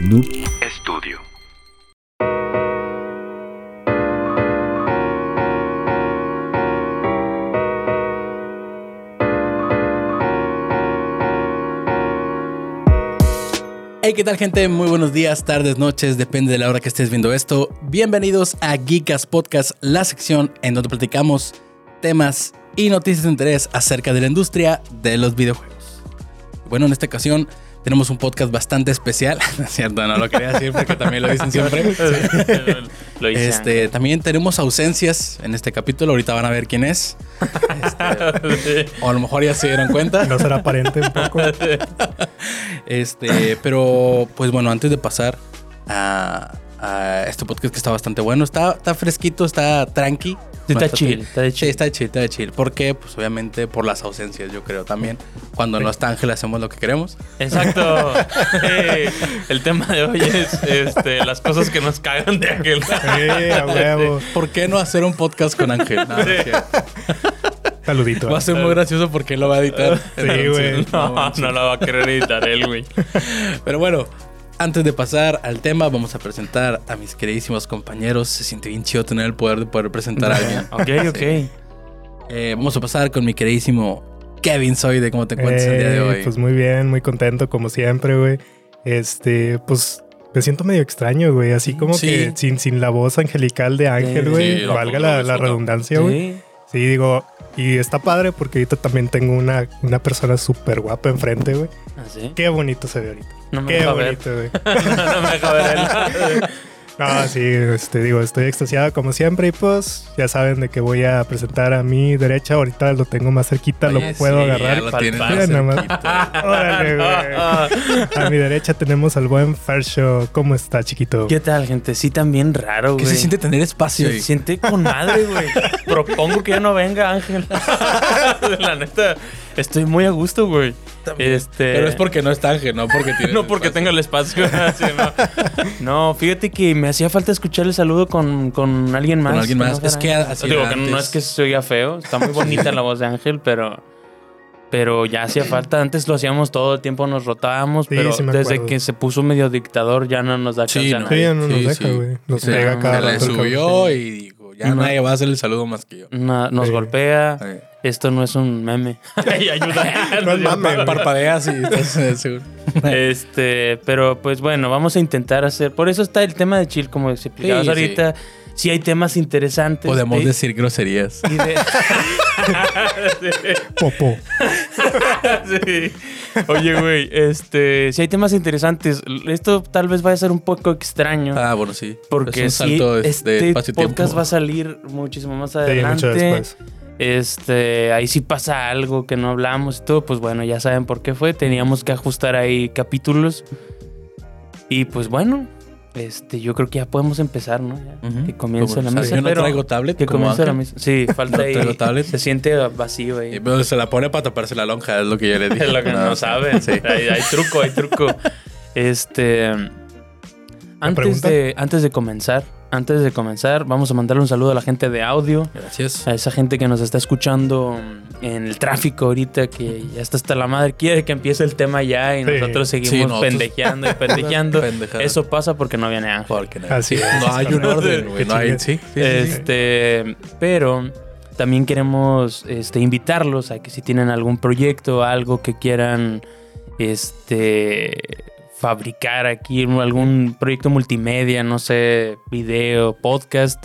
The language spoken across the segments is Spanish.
Noob Studio. Hey, ¿qué tal gente? Muy buenos días, tardes, noches, depende de la hora que estés viendo esto. Bienvenidos a Geekas Podcast, la sección en donde platicamos temas y noticias de interés acerca de la industria de los videojuegos. Bueno, en esta ocasión tenemos un podcast bastante especial, ¿no es cierto? No lo quería decir porque también lo dicen siempre. Lo hice Este, también tenemos ausencias en este capítulo, ahorita van a ver quién es. Este, o a lo mejor ya se dieron cuenta. No será aparente un poco. Este, pero pues bueno, antes de pasar a, a este podcast que está bastante bueno, está, está fresquito, está tranqui. Sí, está chill, está de Sí, chill. está chill, está de chill. ¿Por qué? Pues obviamente por las ausencias, yo creo también. Cuando no está Ángel hacemos lo que queremos. Exacto. El tema de hoy es este, las cosas que nos cagan de aquel. Sí, a huevo. ¿Por qué no hacer un podcast con Ángel? No, no. Saludito. Va a ser muy gracioso porque él lo va a editar. Sí, güey. No, no la va a querer editar él, güey. Pero bueno, antes de pasar al tema, vamos a presentar a mis queridísimos compañeros. Se siente bien chido tener el poder de poder presentar a alguien. Ok, ok. Eh, vamos a pasar con mi queridísimo Kevin Soy de cómo te encuentras el día de Eh, hoy. Pues muy bien, muy contento como siempre, güey. Este, pues me siento medio extraño, güey. Así como Sí. que sin, sin la voz angelical de Ángel, Sí, güey. sí, valga la, redundancia, güey. Sí. Sí, digo, y está padre porque ahorita también tengo una, una persona súper guapa enfrente, güey. ¿Ah, sí? Qué bonito se ve ahorita. No me Qué bonito, güey. no me deja ver él. No, sí, este, digo, estoy extasiado como siempre y pues ya saben de que voy a presentar a mi derecha. Ahorita lo tengo más cerquita, Oye, lo puedo sí, agarrar. ya lo Pal- tienes pal- más Mira nada más. cerquita. Órale, güey. A mi derecha tenemos al buen Fersho. ¿Cómo está, chiquito? ¿Qué tal, gente? Sí, también raro, ¿Qué güey. se siente tener espacio? Se siente con madre, güey. Propongo que ya no venga, Ángel. La neta, estoy muy a gusto, güey. Este... Pero es porque no está Ángel, no porque tiene No porque tenga el espacio. Sí, no. No, fíjate que me hacía falta escuchar el saludo con, con alguien más. Con alguien más. no Es que así Digo era que no es que se oiga feo. Está muy bonita la voz de Ángel, pero... Pero ya hacía falta. Antes lo hacíamos todo el tiempo, nos rotábamos. Sí, pero sí desde que se puso medio dictador ya no nos da chance Sí, no. Sí, ya no nos Sí, deja, güey. Nos Sí, pega cada le rato el subió y ya No. nadie va a hacer el saludo más que yo. Na- nos Sí. golpea. Sí. Esto no es un meme. Ay, ayuda. No es mame. Parpadeas y estás eh, seguro. Este, pero pues bueno, vamos a intentar hacer. Por eso está el tema de chill, como explicabas Sí, ahorita. Si hay temas interesantes. Podemos de- decir groserías. y de- Popó. Sí. Oye, güey, este, si hay temas interesantes, esto tal vez vaya a ser un poco extraño. Ah, bueno, sí. porque es un sí, salto este podcast va a salir muchísimo más Sí, adelante. mucho después. Este, ahí si pasa algo que no hablamos y todo, pues bueno, ya saben por qué fue. Teníamos que ajustar ahí capítulos. Y pues bueno, este, yo creo que ya podemos empezar, ¿no? Ya, Ujú. Que comience la o sea, misa. Yo no pero traigo tablet que comience la misa. Sí, falta No ahí. traigo tablet. Se siente vacío ahí. Y, pero se la pone para taparse la lonja, es lo que yo le dije. Es lo que no, saben. Sí. Hay, hay truco, hay truco. Este. Antes pregunta? de, antes de comenzar, antes de comenzar, vamos a mandarle un saludo a la gente de audio. Gracias. A esa gente que nos está escuchando en el tráfico ahorita, que ya está hasta la madre, quiere que empiece el tema ya y Sí. nosotros Sí, seguimos nosotros- pendejeando y pendejeando. Eso pasa porque no viene Ángel. Porque no, Así es. no hay un orden, güey. No hay, sí. sí, sí, sí. Este, pero también queremos este, invitarlos a que si tienen algún proyecto, algo que quieran este, fabricar aquí, algún proyecto multimedia, no sé, video, podcast,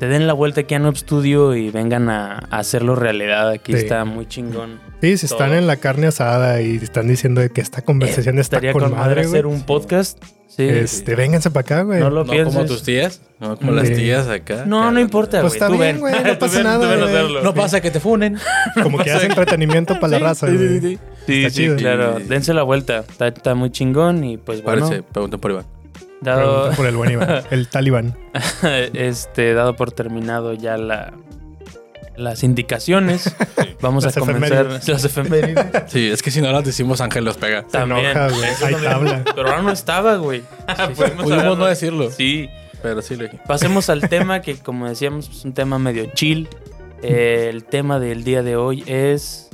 se den la vuelta aquí a Noob Studio y vengan a, a hacerlo realidad. Aquí Sí. está muy chingón. Sí, si están en la carne asada y están diciendo de que esta conversación está Estaría con, con madre madre, hacer un podcast. Sí. Este, vénganse para acá, güey. no lo No pienses. como tus tías, no como las tías acá. No, no importa, Pues güey. está bien, güey, no pasa ven, nada, ven. No pasa que te funen. Como que hace entretenimiento para la raza, Sí, sí, sí, sí. Claro. Dense la vuelta. Está, está muy chingón y pues bueno, Parece, pregunta por Iván. Dado, por el buen Iván, el talibán. este, dado por terminado ya la, las indicaciones, vamos Las a comenzar efemérides. las efemérides. Sí, es que si no las decimos, Ángel los pega. Se enoja, Hay también. tabla. Pero ahora no estaba, güey. Pudimos Pudimos hablar- no decirlo, Sí. pero sí lo dije. Pasemos al tema que, como decíamos, es un tema medio chill. Eh, el tema del día de hoy es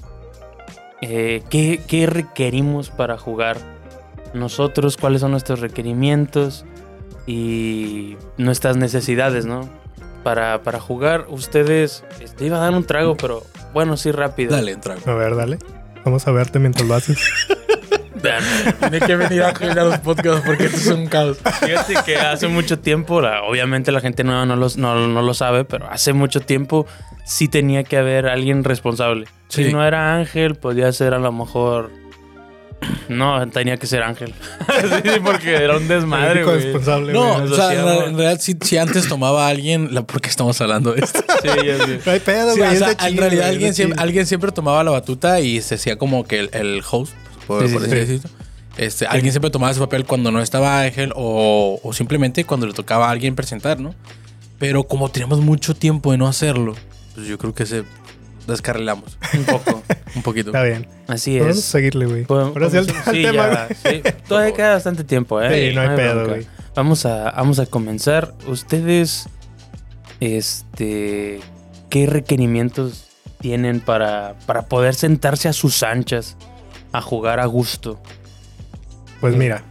eh, ¿qué, qué requerimos para jugar nosotros, cuáles son nuestros requerimientos y nuestras necesidades, ¿no? Para, para jugar, ustedes, este, iba a dar un trago, pero bueno, sí, rápido. Dale, un trago. A ver, dale. Vamos a verte mientras lo haces. Tiene que venir a a los podcasts porque esto es un caos. Fíjate que hace mucho tiempo, la- obviamente la gente nueva no, los, no, no lo sabe, pero hace mucho tiempo sí tenía que haber alguien responsable. Sí. Si no era Ángel, podía ser a lo mejor... No, tenía que ser Ángel. sí, porque era un desmadre, güey. responsable, No, güey. o sea, en, realidad, si, si antes tomaba a alguien, la- ¿por qué estamos hablando de esto? Sí, ya sé. No hay pedo, Sí, güey. o es sea, de en realidad güey, alguien es de siempre, alguien siempre tomaba la batuta y se hacía como que el, el host, por, Sí, sí, por sí. así decirlo. Este, Alguien siempre tomaba ese papel cuando no estaba Ángel o, o simplemente cuando le tocaba a alguien presentar, ¿no? Pero como teníamos mucho tiempo de no hacerlo, pues yo creo que se descarrilamos Un poco. un poquito. Está bien. Así es. seguir, güey. Podemos- Ahora sí al, podemos- al sí, tema, ya, güey. sí. Todavía queda bastante tiempo, ¿eh? Sí, no hay pedo, güey. Vamos a, vamos a comenzar. Ustedes, este, ¿qué requerimientos tienen para, para poder sentarse a sus anchas a jugar a gusto? Pues mira.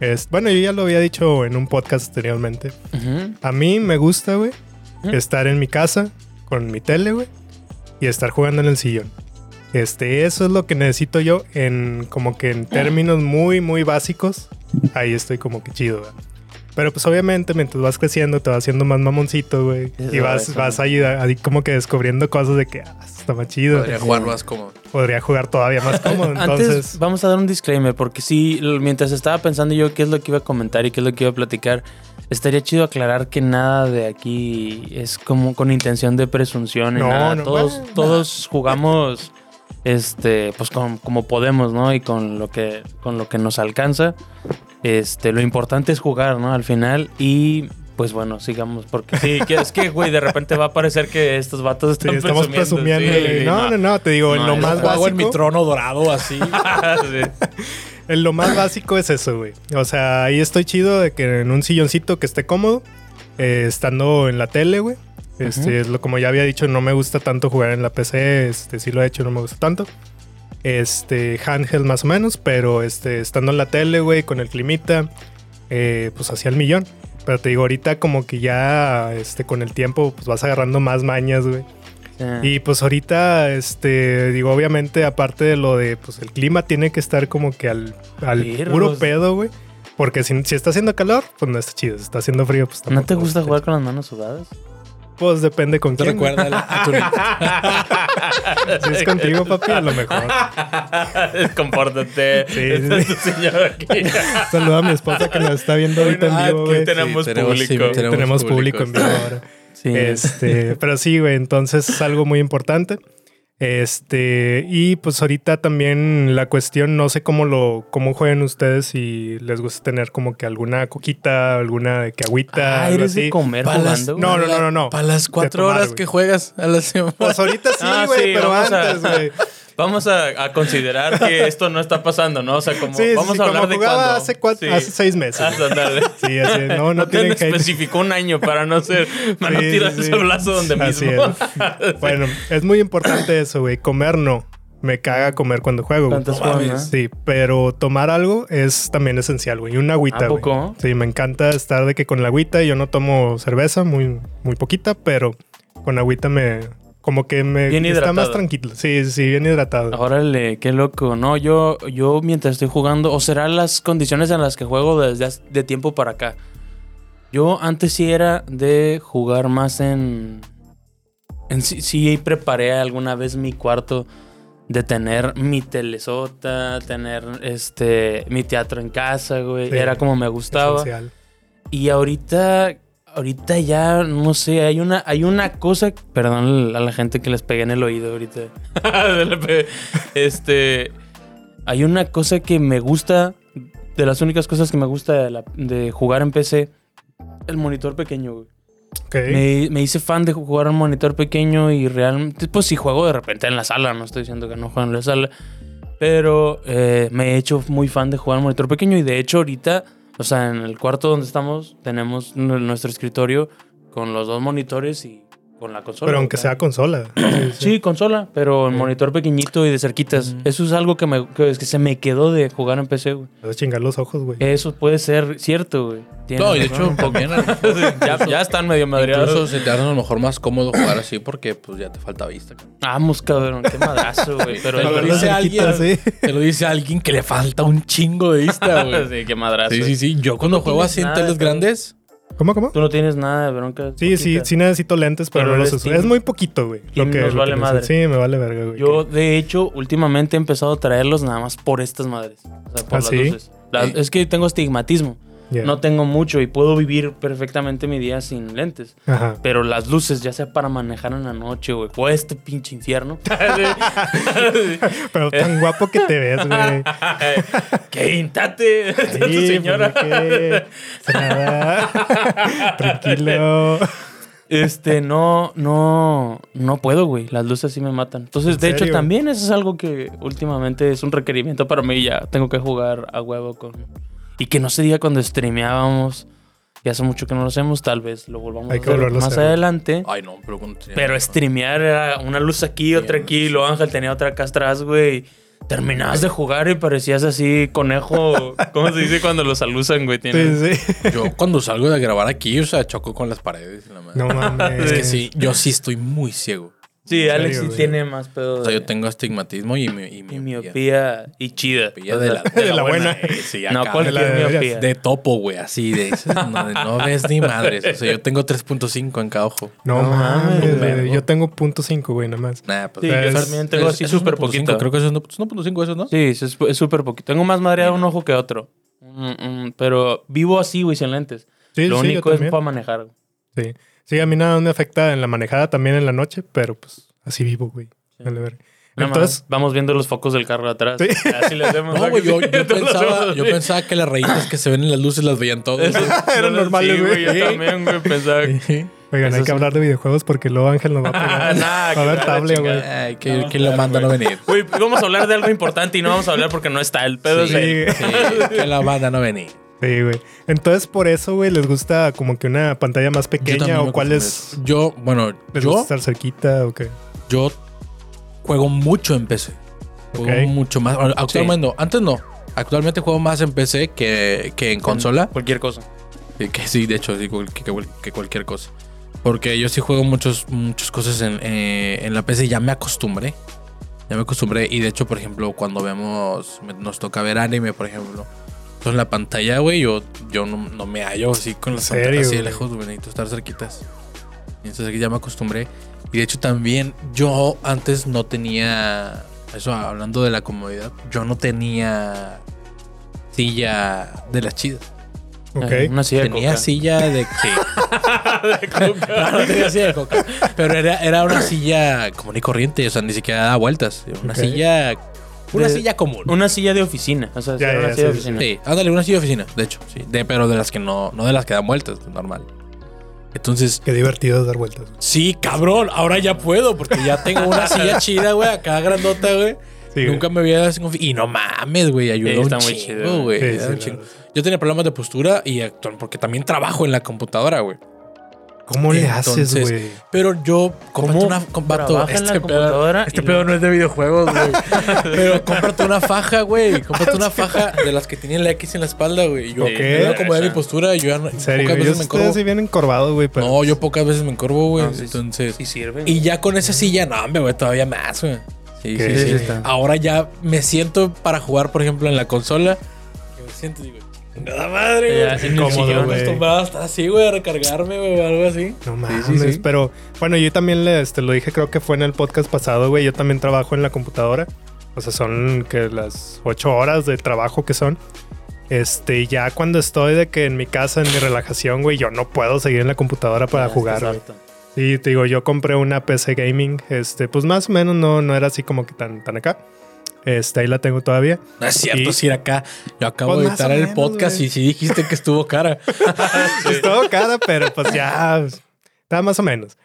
Es, bueno, yo ya lo había dicho en un podcast anteriormente. A mí me gusta, güey, estar en mi casa con mi tele, güey, y estar jugando en el sillón. Este, eso es lo que necesito yo en como que en términos muy, muy básicos. Ahí estoy como que chido, güey. Pero pues obviamente mientras vas creciendo te vas haciendo más mamoncito, güey. Y vas, eso. vas ahí, ahí como que descubriendo cosas de que ah, está más chido. Podría jugar más como. Podría jugar todavía más cómodo. Antes Entonces, vamos a dar un disclaimer porque sí, mientras estaba pensando yo qué es lo que iba a comentar y qué es lo que iba a platicar, estaría chido aclarar que nada de aquí es como con intención de presunción No, nada. no, todos, bueno, todos jugamos este pues con- como podemos, ¿no? Y con lo que con lo que nos alcanza. Este, lo importante es jugar, ¿no? Al final y pues bueno, sigamos porque sí, es que güey, de repente va a parecer que estos vatos sí, están estamos presumiendo. sí, güey. no, no, no, te digo, en No, lo es más en mi trono dorado así. Sí. Lo más básico es eso, güey. O sea, ahí estoy chido de que en un silloncito que esté cómodo, eh, estando en la tele, güey. Este, es lo como ya había dicho, no me gusta tanto jugar en la PC, este, sí lo he hecho, no me gusta tanto. Este, handheld más o menos, pero este, estando en la tele, güey, con el climita, eh, pues hacía el millón. Pero te digo, ahorita como que ya, este, con el tiempo, pues vas agarrando más mañas, güey. Y pues ahorita, este, digo, obviamente, aparte de lo de, pues el clima tiene que estar como que al, al puro pedo, güey. Porque si, si está haciendo calor, pues no está chido. Si está haciendo frío, pues ¿No tampoco te gusta jugar con las manos sudadas? Pues depende con ¿Te quién. recuerda a, tu Si es contigo, papi, a lo mejor. Compórtate. Sí, Está sí, tu señor aquí. Saluda a mi esposa que nos está viendo ahorita en Ah, vivo, que güey. tenemos Sí, tenemos- público. sí, Tenemos, público en vivo ahora. Sí. Este, pero sí, güey, entonces es algo muy importante. Este, y pues ahorita también la cuestión, no sé cómo lo, cómo juegan ustedes, si les gusta tener como que alguna coquita, alguna de que agüita, Ah, algo eres de así. comer Para las- jugando. No, no, no, no, no. Para las cuatro tomar, horas que juegas a la semana. Pues ahorita sí, Ah, güey, sí, pero antes, güey. Vamos a, a considerar que esto no está pasando, ¿no? O sea, como Sí, vamos sí, a hablar como de cuándo. hace, cuatro, Sí. hace seis meses. Ah, ándale. Sí, así, es. no, no, No tienen especificó un año para no ser, para Sí, no tirar sí, sí. ese brazo donde Así mismo. es. Bueno, es muy importante eso, güey. Comer no. Me caga comer cuando juego, güey. ¿Cuántas No mames. juegas? Sí, pero tomar algo es también esencial, güey. Una agüita, ¿A güey. poco? Sí, me encanta estar de que con la agüita yo no tomo cerveza, muy, muy poquita, pero con agüita me... Como que me Bien está más tranquilo. Sí, sí, bien hidratado. Órale, qué loco. No, yo, yo mientras estoy jugando, o serán las condiciones en las que juego desde de tiempo para acá. Yo antes sí era de jugar más en. en sí, sí preparé alguna vez mi cuarto de tener mi telesota, tener este mi teatro en casa, güey. Sí, era como me gustaba. Esencial. Y ahorita, ahorita ya, no sé, hay una, hay una cosa, perdón a la gente que les pegué en el oído ahorita. Este, hay una cosa que me gusta, de las únicas cosas que me gusta de, la- de jugar en PC, el monitor pequeño, güey. Me, me hice fan de jugar en monitor pequeño y realmente, pues si juego de repente en la sala, no estoy diciendo que no juego en la sala, pero eh, me he hecho muy fan de jugar en monitor pequeño y de hecho ahorita, o sea, en el cuarto donde estamos tenemos nuestro escritorio con los dos monitores y con la consola. Pero aunque sea. consola. Sí, consola, pero en Sí. monitor pequeñito y de cerquitas. Mm. Eso es algo que, me, que, es que se me quedó de jugar en PC, güey. Vas a chingar los ojos, güey. Eso puede ser cierto, güey. Tienes No, y de hecho, lo mejor- ya, ya están medio madreados. Incluso se te hace a lo mejor más cómodo jugar así porque pues ya te falta vista. Vamos, cabrón, qué madrazo, güey. Pero Te A lo dice alguien, sí. te lo dice alguien que le falta un chingo de vista, güey. sí, qué madrazo. Sí, sí, sí. Yo cuando no juego así en teles grandes, ¿Cómo, cómo? Tú no tienes nada de bronca. Sí, sí, poquita. sí necesito lentes, pero, Pero no los uso. Es muy poquito, güey. team nos lo vale madre. Sí, me vale verga, güey. Yo, de hecho, últimamente he empezado a traerlos nada más por estas madres. O sea, por ¿Ah, las sí? luces. Es que tengo astigmatismo. No tengo mucho y puedo vivir perfectamente mi día sin lentes. Ajá. Pero las luces, ya sea para manejar en la noche, güey, o este pinche infierno. Pero tan guapo que te ves, güey. ¡Qué intate! señora. pues, ¿qué? Nada. Tranquilo. Este, no, no, no puedo, güey. Las luces sí me matan. Entonces, ¿En de hecho, también eso es algo que últimamente es un requerimiento para mí. Ya tengo que jugar a huevo con. Y que no se diga cuando streameábamos. Y hace mucho que no lo hacemos, tal vez lo volvamos Hay a hacer más hacer. adelante. ay no, pero Pero streamear era una luz aquí, otra aquí, luego Ángel tenía otra acá atrás, güey. Terminabas de jugar y parecías así conejo. ¿Cómo se dice cuando los alusan, güey? Tienes- Sí, sí. Yo cuando salgo de grabar aquí, o sea, choco con las paredes. y la madre. No mames. Es que sí, yo sí estoy muy ciego. Sí, ¿En Alex sí tiene más pedo O sea, de, yo tengo astigmatismo y, mi, y y miopía. miopía y chida. Miopía de la, De la buena. eh, sí, No, cualquier de miopía. de topo, güey, así de esas, no, de no ves ni madres. O sea, yo tengo 3.5 en cada ojo. No, No mames. Yo tengo punto cinco, güey, nada más. Nah, pues Sí, yo es- también tengo es- así súper 1.5, poquito. Creo que es 1.5 eso, ¿no? Sí, es súper poquito. Tengo más madreado un ojo que otro. Mm, mm, pero vivo así, güey, sin lentes. Sí, Lo sí, yo único es para manejar. Sí. Sí, a mí nada me afecta en la manejada también en la noche, pero pues así vivo, güey. Nada más Entonces, vamos viendo los focos del carro de atrás. Sí. Así le hacemos. No, güey, yo, yo pensaba, yo pensaba que las rayitas que se ven en las luces las veían todos. Eran no, normales, sí, güey. Yo también, güey, pensaba. Sí. oigan, Eso hay sí. que hablar de videojuegos porque luego Ángel nos va a pegar. Nah, va a que ver la tablet, güey. Ay, ¿quién, No, quién lo manda a no venir? Güey, vamos a hablar de algo importante y no vamos a hablar porque no está el pedo. Sí, sí, que la banda no venir. Sí, güey. Entonces, por eso, güey, les gusta como que una pantalla más pequeña o cuál es. Yo, bueno, ¿Les yo, gusta estar cerquita o qué? yo juego mucho en PC. Juego Ok. mucho más. Actualmente no, antes no. Actualmente juego más en PC que, que en consola. Cualquier cosa. Que, que sí, de hecho, sí, que, que- que cualquier cosa. Porque yo sí juego muchos, muchas cosas en, eh, en la PC y ya me acostumbré. Ya me acostumbré. Y de hecho, por ejemplo, cuando vemos, nos toca ver anime, por ejemplo. Con la pantalla, güey, yo, yo no, no me hallo así con las ¿En serio, pantallas así de güey? lejos, güey, necesito estar cerquitas. Y entonces aquí ya me acostumbré. Y de hecho también yo antes no tenía, eso hablando de la comodidad, yo no tenía silla de las chidas. Ok. Eh, Una silla de Tenía coca. silla de sí. no, no tenía silla de coca. Pero era, era una silla común y corriente, o sea, ni siquiera daba vueltas. Una silla. Una De- silla común. Una silla de oficina. O sea, sí, Ya, una ya, silla de sí, sí, oficina. Sí, ándale, una silla de oficina, de hecho, sí. De, pero de las que no, no de las que dan vueltas, normal. Entonces, Qué divertido es dar vueltas. sí, cabrón, ahora ya puedo, porque ya tengo una silla chida, güey, acá grandota, güey. Sí, Nunca me había Y no mames, güey, ayudó Sí, un está muy chingo, chido, güey. Sí, un verdad. Yo tenía problemas de postura y actual, porque también trabajo en la computadora, güey. ¿Cómo le haces, güey? Pero yo ¿Cómo una en la pedo- este pedo no- no es de videojuegos, güey. pero cómprate una faja, güey. Cómprate una faja de las que tienen la X en la espalda, güey. Yo Ok. me de mi postura, yo ya no, En serio, pocas yo veces me estoy encorvo. así bien encorvado, güey, pero... No, yo pocas veces me encorvo, güey. No, sí, Entonces, Sí sirve. y ya con esa silla, no, hombre, güey, todavía más, güey. Sí, sí, sí. Ahora ya me siento para jugar, por ejemplo, en la consola. Y me siento digo, nada madre, Ya, güey. así Como incómodo, acostumbrado a estar así, güey, a recargarme, güey, o algo así. No Sí, mames, sí, sí. pero bueno, yo también le, este, lo dije, creo que fue en el podcast pasado, güey. Yo también trabajo en la computadora. O sea, son que las ocho horas de trabajo que son. Este, ya cuando estoy de que en mi casa, en mi relajación, güey, yo no puedo seguir en la computadora para jugar, güey. Sí, te digo, yo compré una PC gaming, este, pues más o menos no, no era así como que tan, tan acá. Este, ahí la tengo todavía. No es cierto, si era acá. Yo acabo Pues de editar o el menos, podcast güey. y sí dijiste que estuvo cara. Estuvo cara, pero pues ya pues, estaba más o menos.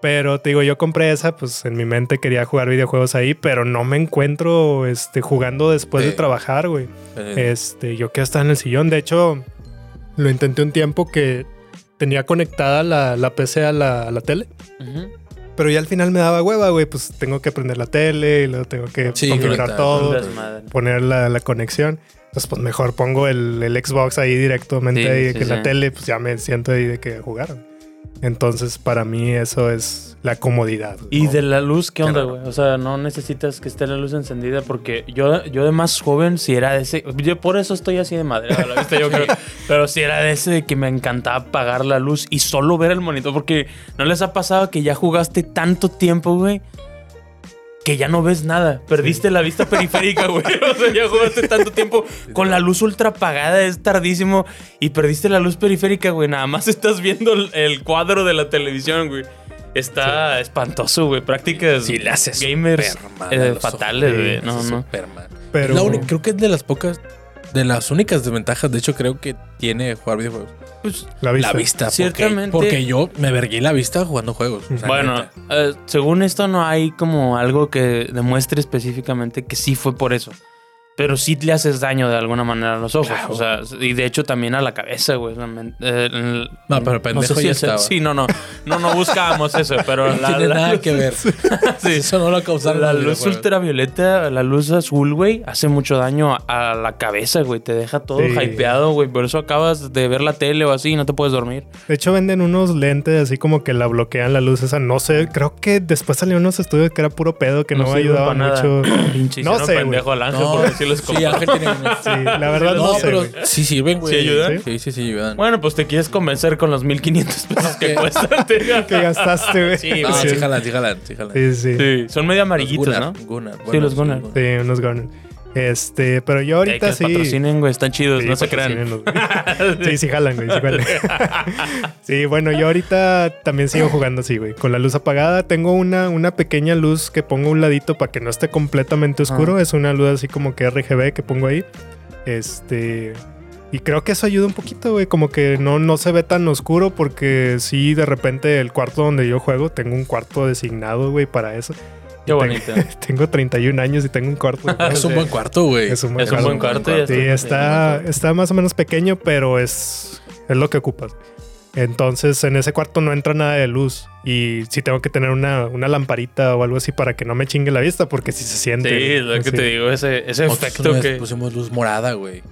Pero te digo, yo compré esa, pues en mi mente quería jugar videojuegos ahí, pero no me encuentro este, jugando después de Sí. trabajar, güey. Eh, Este, yo quiero estar en el sillón. De hecho, lo intenté un tiempo que tenía conectada la, la PC a la, a la tele. Ujú. Pero ya al final me daba hueva, güey. Pues tengo que prender la tele y luego tengo que Sí, configurar todo, desmadre. poner la, la conexión. Entonces, pues mejor pongo el, el Xbox ahí directamente Sí, sí, que la tele, pues ya me siento ahí de que jugar. Entonces, para mí eso es la comodidad. Y de la luz, ¿qué onda, güey? O sea, no necesitas que esté la luz encendida porque yo, yo de más joven, si era de ese... Yo por eso estoy así de madre, a la vista, yo creo. Pero si era de ese de que me encantaba apagar la luz y solo ver el monitor porque ¿no les ha pasado que ya jugaste tanto tiempo, güey? Que ya no ves nada. Perdiste la vista periférica, güey. O sea, ya jugaste tanto tiempo con la luz ultra apagada, es tardísimo. Y perdiste la luz periférica, güey. Nada más estás viendo el, cuadro de la televisión, güey. Está espantoso, güey. Prácticas Sí, le haces gamers eh, fatales, güey. No, no. Pero La única- creo que es de las pocas, de las únicas desventajas, de hecho, creo que tiene jugar videojuegos. Pues, la vista. La vista. porque- Ciertamente. Porque, yo me vergué la vista jugando juegos. o sea, bueno, eh, según esto no hay como algo que demuestre específicamente que sí fue por eso. Pero sí le haces daño de alguna manera a los ojos. Claro. O sea, y de hecho también a la cabeza, güey. Eh, el- No, pero pendejo sé si ya es- estaba. Sí, no, no. No, no buscábamos eso, pero No la, tiene la nada luz- que ver. Sí. Eso no lo causaron La luz videojuegos. ultravioleta, la luz azul, güey, hace mucho daño a, a la cabeza, güey. Te deja todo Sí. hypeado, güey. Por eso acabas de ver la tele o así y no te puedes dormir. De hecho, venden unos lentes así como que la bloquean la luz esa. No sé, creo que después salieron unos estudios que era puro pedo, que no, sirve ayudaba nada. mucho. Pinche No hicieron sé, güey. pendejo al ángel No, porque sí los sí, compró. Ángel tiene unos. Sí, la verdad no, No, sé. pero güey. sí sirven, güey. ¿Sí ayudan? Sí, sí, sí, ayudan. Bueno, pues te quieres convencer con los 1500 pesos que cuestan. te- que gastaste, güey. Sí, No, güey. sí, jalan, sí, jalan, sí, jalan. Sí, sí. Sí, son medio amarillitos, Gunnar, ¿no? Gunnar, Sí, bueno, los Gunnar. Sí, unos Garner. Este, pero yo que ahorita los sí. patrocinen, güey, están chidos, Sí, no se crean. Sí, sí jalan, güey. Sí, jalan. Sí, bueno, yo ahorita también sigo jugando así, güey. Con la luz apagada tengo una, una pequeña luz que pongo a un ladito para que no esté completamente oscuro. Ah. Es una luz así como que RGB que pongo ahí. Este... Y creo que eso ayuda un poquito, güey. Como que no, no se ve tan oscuro porque sí, de repente el cuarto donde yo juego, tengo un cuarto designado, güey, para eso. Qué bonito. Tengo 31 años y tengo un cuarto. Es un Sí. buen cuarto, güey. Es un buen Es un cuarto. buen cuarto y Sí, está- está, está más o menos pequeño, pero es, es lo que ocupas. Entonces, en ese cuarto no entra nada de luz. Y sí tengo que tener una, una lamparita o algo así para que no me chingue la vista, porque si se siente. Sí, es lo que Sí. te digo, ese, ese Nosotros efecto que... pusimos luz morada, güey.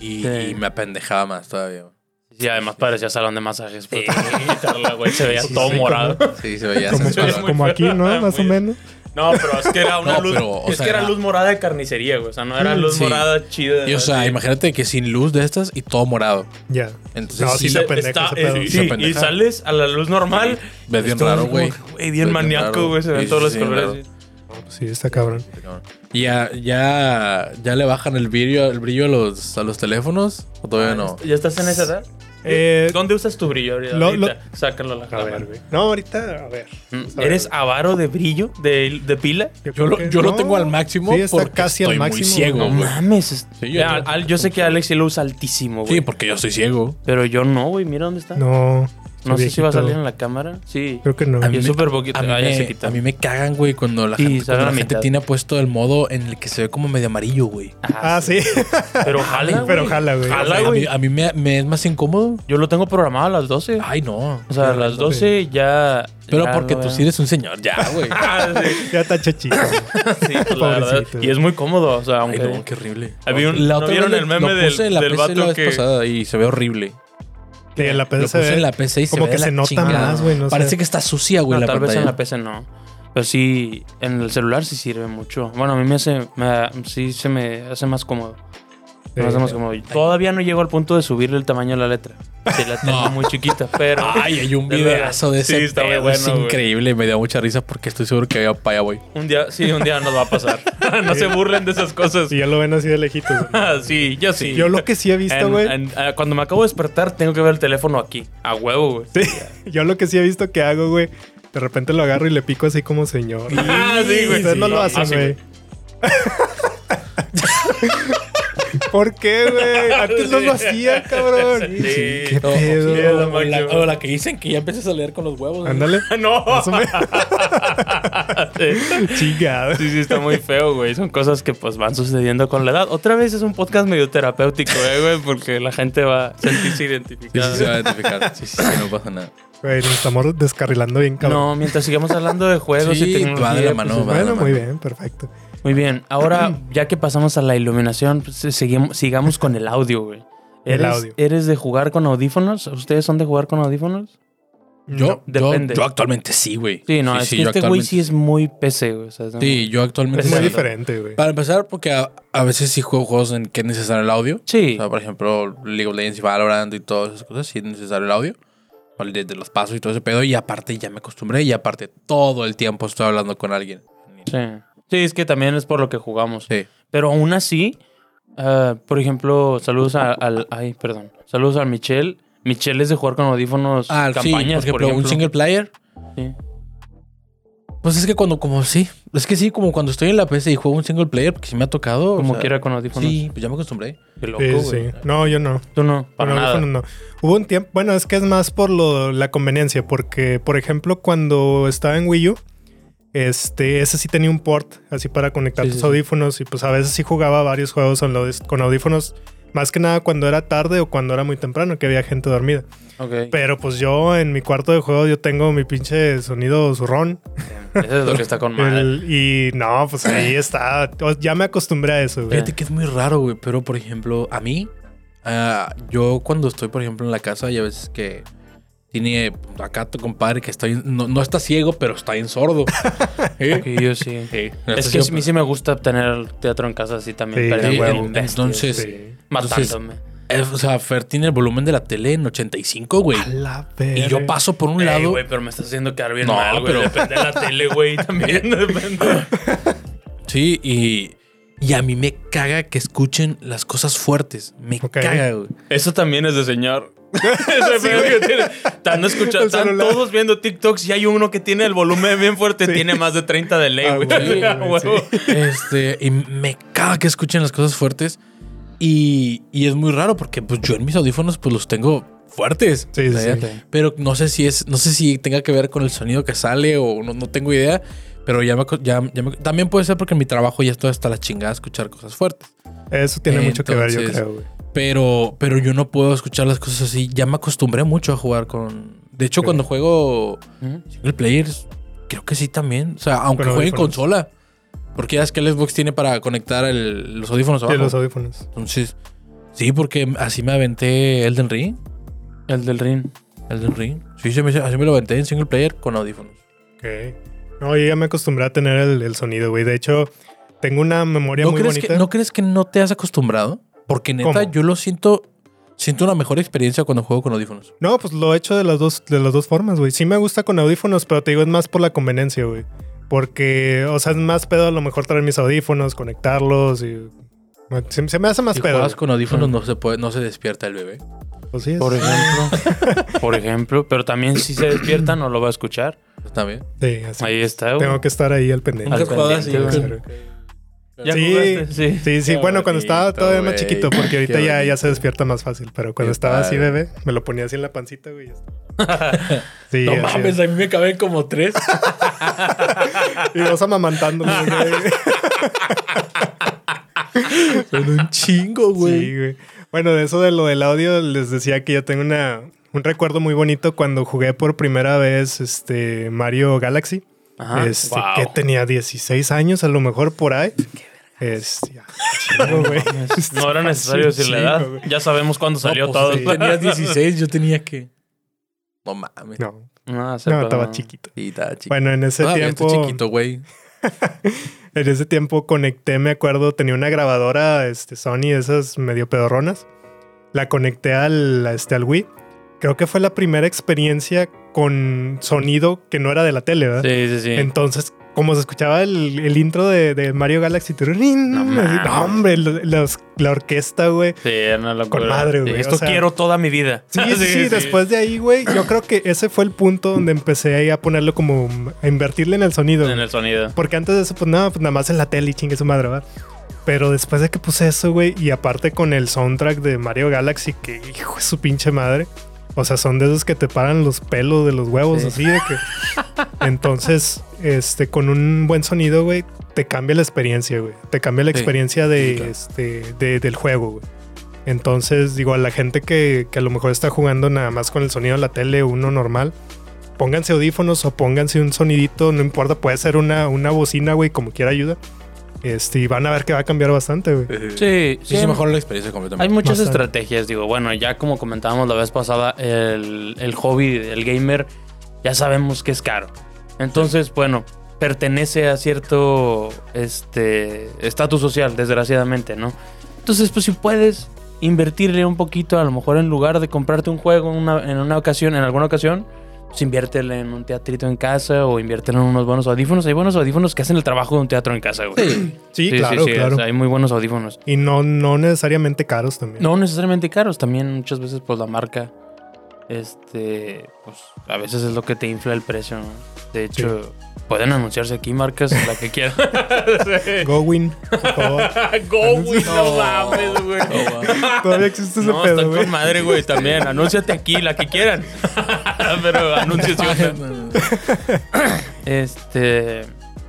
Y, Sí. y me apendejaba más todavía. Sí, además parecía salón de masajes. pues, quitarla, güey, se veía Sí, todo sí, morado. Sí, se veía Como. Sí, como aquí, ¿no? Más o menos. No, pero es que era una No, luz... pero, es sea, que era era- luz morada de carnicería, güey. O sea, no era luz Sí. morada chida. Y o sea, así. imagínate que sin luz de estas y todo morado. Ya. Entonces, No, sí, sí se- pendeja Está- ese pedo. eh, Se y sales a la luz normal. ves bien raro, güey. Güey, bien maníaco, güey. Se ven Sí, todos los sí, colores. Sí, está cabrón. Y ya, ya, ya le bajan el brillo, el brillo a los, a los teléfonos. ¿O todavía no? ¿Ya estás en esa edad? Eh, ¿Dónde usas tu brillo ahorita? lo- Ahorita, Sácalo a la a cámara. ver, güey. No, ahorita, a ver. Mm, a ver, ¿Eres avaro de brillo? ¿De, de pila? Yo lo, lo tengo al máximo Sí, está porque casi al estoy máximo, muy ciego, No mames. Sí, yo Ya, tengo- al- yo sé que Alex sí lo usa altísimo, güey. Sí, porque yo soy ciego. Pero yo no, güey. Mira dónde está. No. No sé si va a salir en la cámara. Sí. Creo que no. A mí es me- súper poquito. A mí, Ah, me, quitó. a mí me cagan, güey, cuando la Sí, gente, sale cuando a la la gente mitad. tiene puesto el modo en el que se ve como medio amarillo, güey. Ah, sí. Pero jala, Pero güey. jala, güey. Jala, a güey. mí, a mí me, me es más incómodo. Yo lo tengo programado a las 12. Ay, no. O sea, a las 12 ya. Pero ya porque tú sí eres un señor, ya, güey. Ah, sí. Ya está chachito. Sí, pues, la verdad. Pobrecito. Y es muy cómodo. O sea, Ay, aunque. no, qué horrible. Había un- la ¿no otra vieron vez el lo meme del- puse en la del PC la vato vez que- pasada y se ve horrible. Sí, en la Lo PC se puse ve en la PC y se como ve que la se nota chingada. más, güey. No Parece sé. que está sucia, güey, No, la tal vez en la PC no. Pero sí, en el celular sí sirve mucho. Bueno, a mí me hace. me- sí se me hace más cómodo. Sí. Me hace más cómodo. Todavía no llego al punto de subirle el tamaño de la letra. Sí, la tengo No. muy chiquita, pero. Ay, hay un videazo de verdad. Sí, ese está muy pedo, bueno, es güey. increíble. Me dio mucha risa porque estoy seguro que ya para allá voy. Un día, sí, un día nos va a pasar. no se burlen de esas cosas. Si ya lo ven así de lejitos. güey. Ah, sí, yo sí. Yo lo que sí he visto, güey. ah, cuando me acabo de despertar, tengo que ver el teléfono aquí. A huevo, güey. Sí, yo lo que sí he visto que hago, güey. De repente lo agarro y le pico así como señor. Ah, sí, güey. Ustedes no lo hacen, güey. ¿Por qué, güey? Antes no lo hacía, cabrón. Sí. ¿Qué O- pedo? sí, o, la, o la que dicen que ya empiezas a leer con los huevos. güey. Ándale. no. Sí. Chingado. Sí, sí, está muy feo, güey. Son cosas que pues van sucediendo con la edad. Otra vez es un podcast medio terapéutico, eh, güey, porque la gente va a sentirse identificada. sí, se va a identificar. Sí, sí, sí, no pasa nada. Güey, nos estamos descarrilando bien, cabrón. No, mientras sigamos hablando de juegos Sí, y tecnología. va de la pues, mano, es- va de la bueno, muy bien, perfecto. Muy bien. Ahora, ya que pasamos a la iluminación, pues, seguimos, sigamos con el audio, güey. El ¿Eres, audio. ¿Eres de jugar con audífonos? ¿Ustedes son de jugar con audífonos? Yo, No. yo, Depende. yo actualmente sí, güey. Sí, no, sí, es sí, que yo este güey sí es muy PC, güey. o sea, es Sí, yo actualmente Es muy diferente, güey. Para empezar, porque a, a veces sí juego juegos en que es necesario el audio. Sí. O sea, por ejemplo, League of Legends y Valorant y todas esas cosas, sí es necesario el audio. O el de, de los pasos y todo ese pedo. Y aparte ya me acostumbré. Y aparte todo el tiempo estoy hablando con alguien. Sí. Sí, es que también es por lo que jugamos. Sí. Pero aún así, ah, por ejemplo, saludos a- al. Ay, perdón. Saludos a Michelle. Michelle es de jugar con audífonos Ah, sí, campañas, por ejemplo, un single player. Sí. Pues es que cuando, como sí. Es que sí, como cuando estoy en la PC y juego un single player, porque sí me ha tocado. o Como sea, quiera con audífonos. Sí, pues ya me acostumbré. Qué loco, Sí, sí. No, yo no. Tú no, para Con nada. audífonos no. Hubo un tiempo, bueno, es que es más por lo, la conveniencia, porque, por ejemplo, cuando estaba en Wii U, este, ese sí tenía un port así para conectar Sí, tus sí, audífonos y pues a veces sí jugaba varios juegos con audí- con audífonos, más que nada cuando era tarde o cuando era muy temprano, que había gente dormida. Pero pues yo en mi cuarto de juego yo tengo mi pinche sonido zurrón Eso es lo que está con el- y no, pues ahí está, ya me acostumbré a eso. güey. Fíjate que es muy raro, güey. Pero, por ejemplo, a mí, ah, yo cuando estoy, por ejemplo, en la casa, y a veces que tiene acá tu compadre que está bien- no, no está ciego, pero está bien sordo. ¿Eh? Yo sí. Sí, no Es que a mí sí me gusta tener teatro en casa así también. Sí, pero sí, en huevo. bestias, Entonces, Sí. matándome. Eh, O sea, Fer tiene el volumen de la tele en 85, güey. A la Y yo paso por un Ey, lado. güey, pero me estás haciendo quedar bien No, mal, güey. pero- Depende de la tele, güey, también. Depende. Sí, y, y a mí me caga que escuchen las cosas fuertes. Me caga, güey. Eso también es de señor. Ese pedo que tiene. Están escuchando, están todos viendo TikToks y hay uno que tiene el volumen bien fuerte, Sí. tiene más de 30 de ley, Ah, güey. Este, y me caga que escuchen las cosas fuertes. Y, y es muy raro porque pues yo en mis audífonos pues los tengo fuertes. Sí, sí, O sea, sí. Pero no sé si es, no sé si tenga que ver con el sonido que sale o no, no tengo idea. Pero ya me, ya, ya me- también puede ser porque en mi trabajo ya estoy hasta la chingada escuchar cosas fuertes. Eso tiene mucho que ver, yo creo, güey. Pero, pero yo no puedo escuchar las cosas así. Ya me acostumbré mucho a jugar con. De hecho, Sí. cuando juego single players, creo que sí también. O sea, aunque Con juegue en consola. Porque ya es que el Xbox tiene para conectar el- los audífonos Sí, abajo. los audífonos. Entonces, sí, porque así me aventé Elden Ring. El del ring. Elden Ring. Sí, se me- así me lo aventé en single player con audífonos. Ok. No, yo ya me acostumbré a tener el, el sonido, güey. De hecho, tengo una memoria ¿No muy crees, bonita. que, ¿No crees que no te has acostumbrado? Porque neta, ¿Cómo? yo lo siento. Siento una mejor experiencia cuando juego con audífonos. No, pues lo he hecho de las dos, de las dos formas, güey. Sí me gusta con audífonos, pero te digo, es más por la conveniencia, güey. Porque, o sea, es más pedo a lo mejor traer mis audífonos, conectarlos y. Se, se me hace más Si pedo. juegas con audífonos, Mm. no se puede, no se despierta el bebé. Pues sí, es- Por ejemplo. por ejemplo. Pero también si se despierta no lo va a escuchar. Está bien. Sí, así. Ahí está, güey. Tengo que estar ahí al pendiente. Al pendiente, güey. ¿Ya Sí. jugaste? Sí. Sí, sí, bueno, cuando estaba todavía más chiquito, porque ahorita ya, ya se despierta más fácil. Pero cuando Qué estaba así bebé, me lo ponía así en la pancita, güey. Sí, No así mames, es. a mí me caben como tres. Y vas amamantándolo, güey. Son un chingo, güey. Sí, güey. Bueno, de eso de lo del audio, les decía que yo tengo una, un recuerdo muy bonito cuando jugué por primera vez este Mario Galaxy. Ajá. este, Wow. que tenía 16 años, a lo mejor por ahí. Este, ya, güey. No era necesario decir la Sí, edad. Ya sabemos cuándo salió No, todo. pues, Tenías 16, yo tenía que. No mames. No, No, no, estaba chiquito. Sí, estaba chiquito. Bueno, en ese Todavía tiempo. chiquito, güey. En ese tiempo conecté, me acuerdo, tenía una grabadora este, Sony, esas medio pedorronas. La conecté al, este, al Wii. Creo que fue la primera experiencia con sonido que no era de la tele, ¿verdad? Sí, sí, sí. Entonces, como se escuchaba el, el intro de, de Mario Galaxy, No no, hombre, los- la orquesta, güey. Sí, era una locura. Con madre, güey, Sí, Esto o sea- quiero toda mi vida. Sí, sí, sí, después de ahí, güey, yo creo que ese fue el punto donde empecé ahí a ponerlo como, a invertirle en el sonido. En el sonido. Porque antes de eso, pues nada, pues nada más en la tele y chingue su madre, ¿verdad? Pero después de que puse eso, güey, y aparte con el soundtrack de Mario Galaxy, que hijo de su pinche madre. O sea, son de esos que te paran los pelos de los huevos, Sí. así de que. Entonces, este, con un buen sonido, güey, te cambia la experiencia, güey. Te cambia la Sí. experiencia Sí, de, claro. este, de- del juego, güey. Entonces, digo, a la gente que, que a lo mejor está jugando nada más con el sonido de la tele, uno normal, pónganse audífonos o pónganse un sonidito, no importa, puede ser una, una bocina, güey, como quiera ayuda. Este, y van a ver que va a cambiar bastante, güey. Sí, Sí, sí, mejora la experiencia Hay completamente. muchas Bastante. estrategias, digo, bueno, ya como comentábamos la vez pasada, el, el hobby del gamer ya sabemos que es caro. Entonces, bueno, pertenece a cierto este estatus social, desgraciadamente, ¿no? Entonces, pues si puedes invertirle un poquito, a lo mejor en lugar de comprarte un juego en una, en una ocasión, en alguna ocasión, pues inviértele en un teatrito en casa o inviértele en unos buenos audífonos. Hay buenos audífonos que hacen el trabajo de un teatro en casa, güey. Sí. Sí, claro, claro. o sea, hay muy buenos audífonos. Y no, no necesariamente caros también. No necesariamente caros, también muchas veces pues la marca, este, pues a veces es lo que te infla el precio, ¿no? De hecho, pueden anunciarse aquí marcas la que quieran. Gowin, por favor. Go, güey, no mames, güey. Oh. Todavía existe ese No, pedo, están güey. con madre, güey, también. Anúnciate aquí, la que quieran. Pero anuncios Este,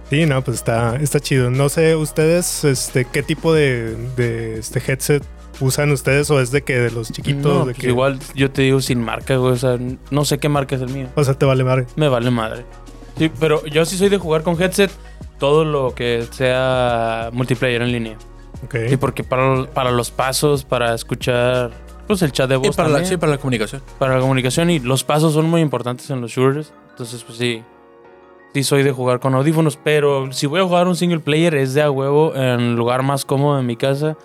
Sí, no, pues está, está chido. No sé, ustedes, este, qué tipo de, de este headset usan ustedes o es de que de los chiquitos, no, de pues que igual yo te digo sin marca, güey, o sea, no sé qué marca es el mío. o sea, te vale madre. Me vale madre. Sí, pero yo sí soy de jugar con headset todo lo que sea multiplayer en línea. Ok. Sí, porque para, para los pasos, para escuchar pues el chat de Y voz para la, también, sí, para la comunicación. para la comunicación y los pasos son muy importantes en los shooters. Entonces, pues sí. Sí soy de jugar con audífonos, pero si voy a jugar un single player es de a huevo en el lugar más cómodo de mi casa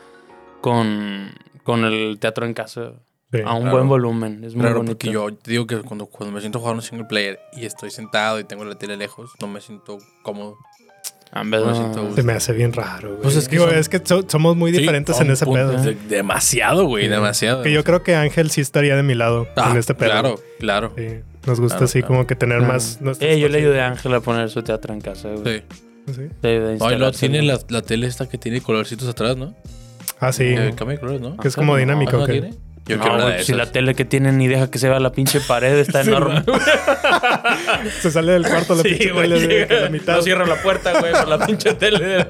con, con el teatro en casa Sí. a un claro. buen volumen. Es muy Claro, bonito. porque yo digo que cuando, cuando me siento un single player y estoy sentado y tengo la tele lejos, no me siento cómodo. En vez me de- siento- Se me hace bien raro, güey. Pues es que Digo, son- es que so- somos muy Sí, diferentes a en ese punto. pedo. De- demasiado, güey, Sí. demasiado. Que yo creo que Ángel sí estaría de mi lado Ah, en este pedo. Claro, claro. Sí, nos gusta Claro, así claro. como que tener Claro. más... Eh, yo le ayudé a Ángel a poner su teatro en casa. güey. Sí. Sí. Le ayudé a No, tiene ¿no? la, la tele esta que tiene colorcitos atrás, ¿no? Ah, sí. De colores, ¿no? que es como no, dinámica, ¿no ¿o qué? tiene? Yo No, quiero güey, si la tele que tienen ni deja que se vea la pinche pared está Sí, enorme. Se sale del cuarto la Sí, pinche güey, tele de- la mitad. No cierra la puerta, güey, por la pinche tele.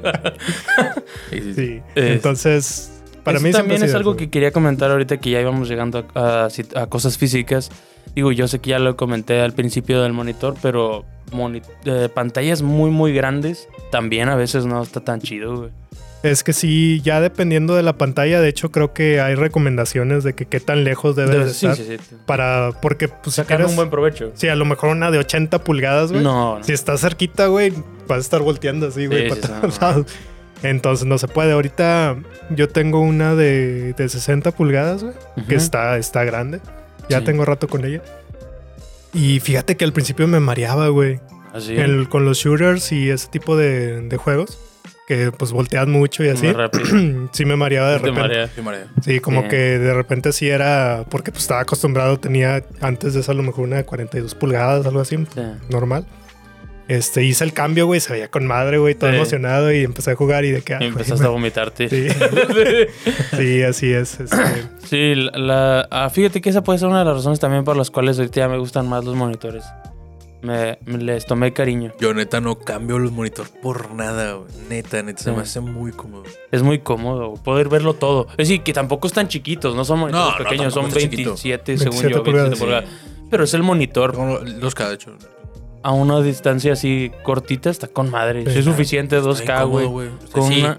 Sí, sí. Es- Entonces, para mí también es algo eso. que quería comentar ahorita que ya íbamos llegando a, a a cosas físicas. Digo, yo sé que ya lo comenté al principio del monitor, pero moni- eh, pantallas muy, muy grandes también a veces no está tan chido, güey. Es que sí, ya dependiendo de la pantalla, de hecho creo que hay recomendaciones de que qué tan lejos debe de Debe- sí, estar sí, sí. para porque pues si Sacar un buen provecho. sí, a lo mejor una de 80 pulgadas, güey. No, no. Si estás cerquita, güey, vas a estar volteando así, güey, para todos lados. Entonces no se puede. Ahorita yo tengo una de, de 60 pulgadas, güey, que está, está grande. Ya tengo rato con ella. Y fíjate que al principio me mareaba, güey. Así. El- con los shooters y ese tipo de, de juegos. Que pues volteas mucho y así. Sí me mareaba de Te repente. marea. Sí, María. Sí, como Sí. que de repente sí era. Porque pues estaba acostumbrado, tenía antes de eso a lo mejor una de 42 pulgadas, algo así, Sí. normal. Este, hice el cambio, güey, se veía con madre, güey, todo Sí. emocionado y empecé a jugar y de que. ah, empezaste a vomitarte. Sí. sí, así es. este, Sí, la, la- ah, fíjate que esa puede ser una de las razones también por las cuales ahorita ya me gustan más los monitores. Me, me les tomé cariño. Yo neta no cambio los monitores por nada, güey. Neta, neta, se Sí. me hace muy cómodo. Es muy cómodo poder verlo todo. Es decir, que tampoco están chiquitos, no son monitores No, no, pequeños, son tampoco está chiquito. 27, según 27 yo, 27 pulgadas. pulgadas. Pero es el monitor Tengo Los cada hecho. a una distancia así cortita, está con madre. Sí. Sí, es suficiente Está 2K, incómodo, güey. güey. O sea, Con sí, una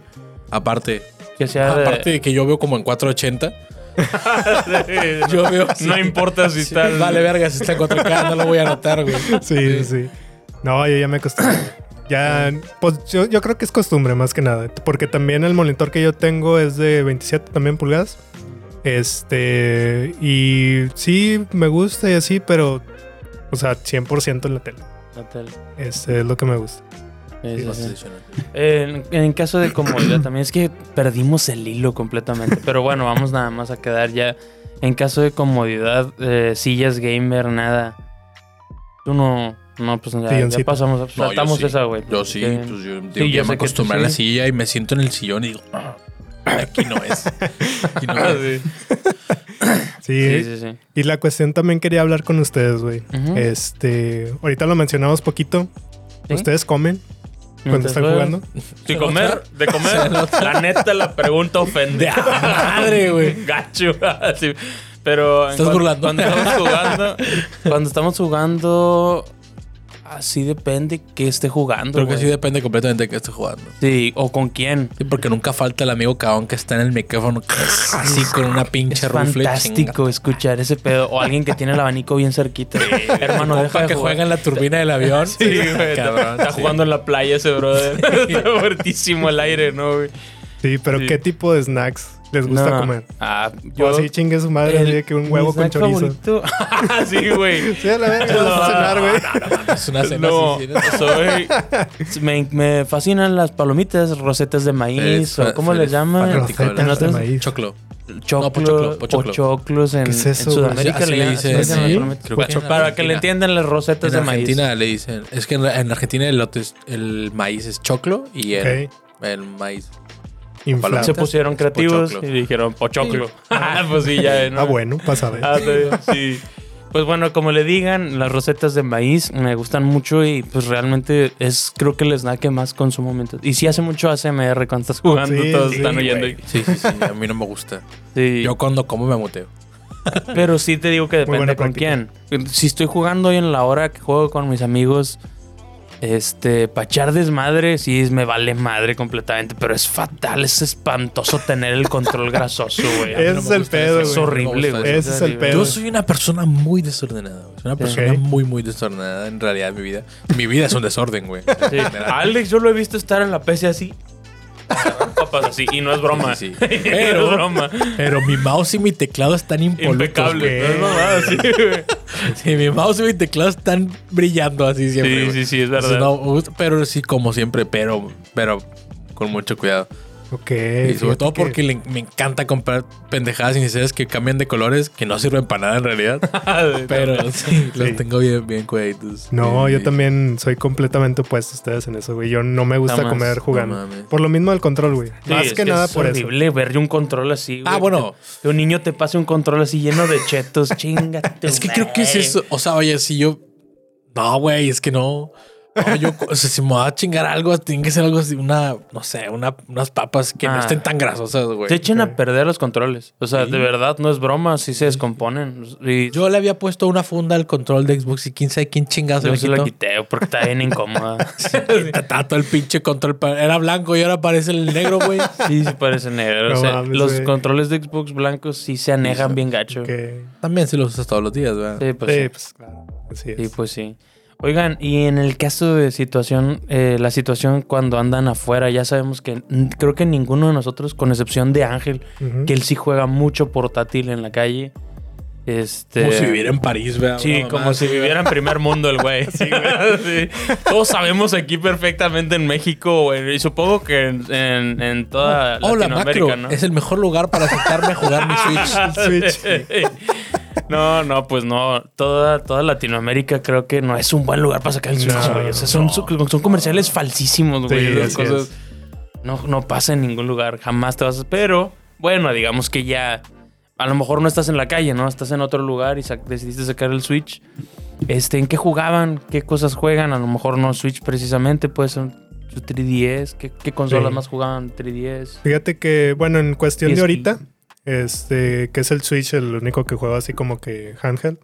Aparte, que sea de- aparte de que yo veo como en 480. yo veo. No importa si está. Vale, verga, si está en 4K, no lo voy a notar, güey. sí, sí. No, yo ya me acostumbré. Ya, pues yo, yo creo que es costumbre más que nada. Porque también el monitor que yo tengo es de 27 también pulgadas. Este, y sí, me gusta y así, pero, o sea, 100% en la tele. La tele. Este es lo que me gusta. Sí, sí, Más sí. tradicional. En, en caso de comodidad también es que perdimos el hilo completamente. Pero bueno, vamos nada más a quedar ya. En caso de comodidad, eh, sillas gamer, nada. Tú no, No, pues ya, ya pasamos, No, yo saltamos sí. esa, güey. Yo sí, Que- pues yo, Sí, yo yo ya sé me acostumbré a la sí. silla y me siento en el sillón y digo, "Ah, aquí no es. Aquí no es. sí. Sí, Sí, sí, sí. Y la cuestión también quería hablar con ustedes, güey. Este, ahorita lo mencionamos poquito. ¿Sí? ¿Ustedes comen cuando están jugando? Sí, comer, de comer. La neta, la pregunta ofende. Madre, güey. Gacho. Pero. ¿Estás burlando? Cuando estamos jugando. Cuando estamos jugando. Así depende que esté jugando. Creo que güey. sí depende completamente de qué esté jugando. Sí, o con quién. Sí, porque nunca falta el amigo cabón que está en el micrófono así con una pinche Es rufle. fantástico escuchar ese pedo. O alguien que tiene el abanico bien cerquita. Hermano, deja de que jugar. juega en la turbina del avión. Sí, güey. Cabrón, Está sí. jugando en la playa ese brother. Está fuertísimo el aire, ¿no, güey? Sí, pero Sí. ¿qué tipo de snacks les gusta No. comer? Ah, Yo así chingue su madre, así de que un huevo con chorizo. favorito- sí, güey. Sí, a la verga, vas a cenar, güey. Es una cena No, soy. Me, me fascinan las palomitas, rosetas de maíz, Eres o ¿cómo les llaman? Rosetas de maíz. Choclo. Choclo, No, pochoclo, pochoclo. o choclos en, ¿Qué es en eso? Sudamérica Así le, dicen, ¿sí? palomitas. Creo que en Para que le entiendan las rosetas En de maíz. Argentina le dicen. Es que en, en Argentina el, lote es- el maíz es choclo y el, Ok. el maíz. Inflado. Se pusieron creativos Pochoclo. y dijeron pochoclo. Ah, pues sí, ya. ¿no? Ah, bueno, pasa ver. Ah, sí, sí. Pues bueno, como le digan, las rosetas de maíz me gustan mucho y pues realmente es creo que el snack que más consumo mientras. Y sí hace mucho ASMR cuando estás jugando, Sí, todos sí, están oyendo. güey. Sí, sí, sí. A mí no me gusta. Sí. Yo cuando como me muteo. Pero sí te digo que Muy depende buena con práctica. quién. Si estoy jugando hoy en la hora que juego con mis amigos, este, pa' echar desmadre, sí me vale madre completamente, pero es fatal, es espantoso tener el control grasoso, güey. Ese no es el pedo. Es horrible, güey. Ese es el pedo. Yo soy una persona muy desordenada, güey. Una persona muy, muy desordenada en realidad en mi vida. Mi vida es un desorden, güey. Sí. Alex, yo lo he visto estar en la PC así. Papas así, y no es broma. Sí, sí. Pero, Pero- no es broma. Pero mi mouse y mi teclado están impolutos, Impecable. güey. No es mamada, sí, güey. Sí, mi mouse y mi teclado están brillando así siempre. Sí, güey. sí, sí, es verdad. Entonces, no, pero sí, como siempre, pero, pero con mucho cuidado. Ok. y sobre todo que- porque le- me encanta comprar pendejadas innecesarias que cambian de colores, que no sirven para nada en realidad. pero sí, los Sí. tengo bien, bien cuidaditos. No, yo también soy completamente opuesto a ustedes en eso, güey. Yo no me gusta Jamás. comer jugando. No por lo mismo del control, güey. Sí, Más es que nada es por eso. horrible ver un control así, güey. Ah, bueno. Que, que un niño te pase un control así lleno de chetos, chinga. tu Es que creo que es eso. O sea, oye, si yo. No, güey, es que no. No, yo, o sea, si me voy a chingar algo, tiene que ser algo así, una, no sé, una, unas papas que no Ah. estén tan grasosas, güey. Te echan a perder los controles. O sea, Sí. de verdad, no es broma, sí se descomponen. Y yo, Yo le había puesto una funda al control de Xbox y quién sabe quién chingado se le se la quité porque está bien incómoda. Está todo el pinche control. Era blanco y ahora aparece el negro, güey. Sí, sí parece negro. No o sea, mames, los güey. controles de Xbox blancos sí se anejan bien gacho. También si los usas todos los días, ¿verdad? Sí, pues sí, sí. pues claro. Así es. Sí, pues sí. Oigan, y en el caso de situación, eh, la situación cuando andan afuera, ya sabemos que creo que ninguno de nosotros, con excepción de Ángel, que él sí juega mucho portátil en la calle. Este. Como si viviera en París, ¿verdad? Sí, como si viviera en primer mundo el güey. Sí, güey. Sí. Todos sabemos aquí perfectamente en México, güey. Y supongo que en, en- en toda Hola, Latinoamérica, macro. ¿no? Es el mejor lugar para sentarme a jugar mi Switch. Switch. No, no, pues no. Toda, toda Latinoamérica creo que no es un buen lugar para sacar el Switch, No, güey. O sea, son, no. son comerciales falsísimos, güey. Sí, cosas no, no pasa en ningún lugar. Jamás te vas a... Pero, bueno, digamos que ya... A lo mejor no estás en la calle, ¿no? Estás en otro lugar y sac- decidiste sacar el Switch. Este, ¿en qué jugaban? ¿Qué cosas juegan? A lo mejor no Switch precisamente, puede ser su 3DS. ¿Qué, qué consolas Sí. más jugaban 3DS? Fíjate que, bueno, en cuestión de ahorita, este, que es el Switch, el único que juego así como que handheld,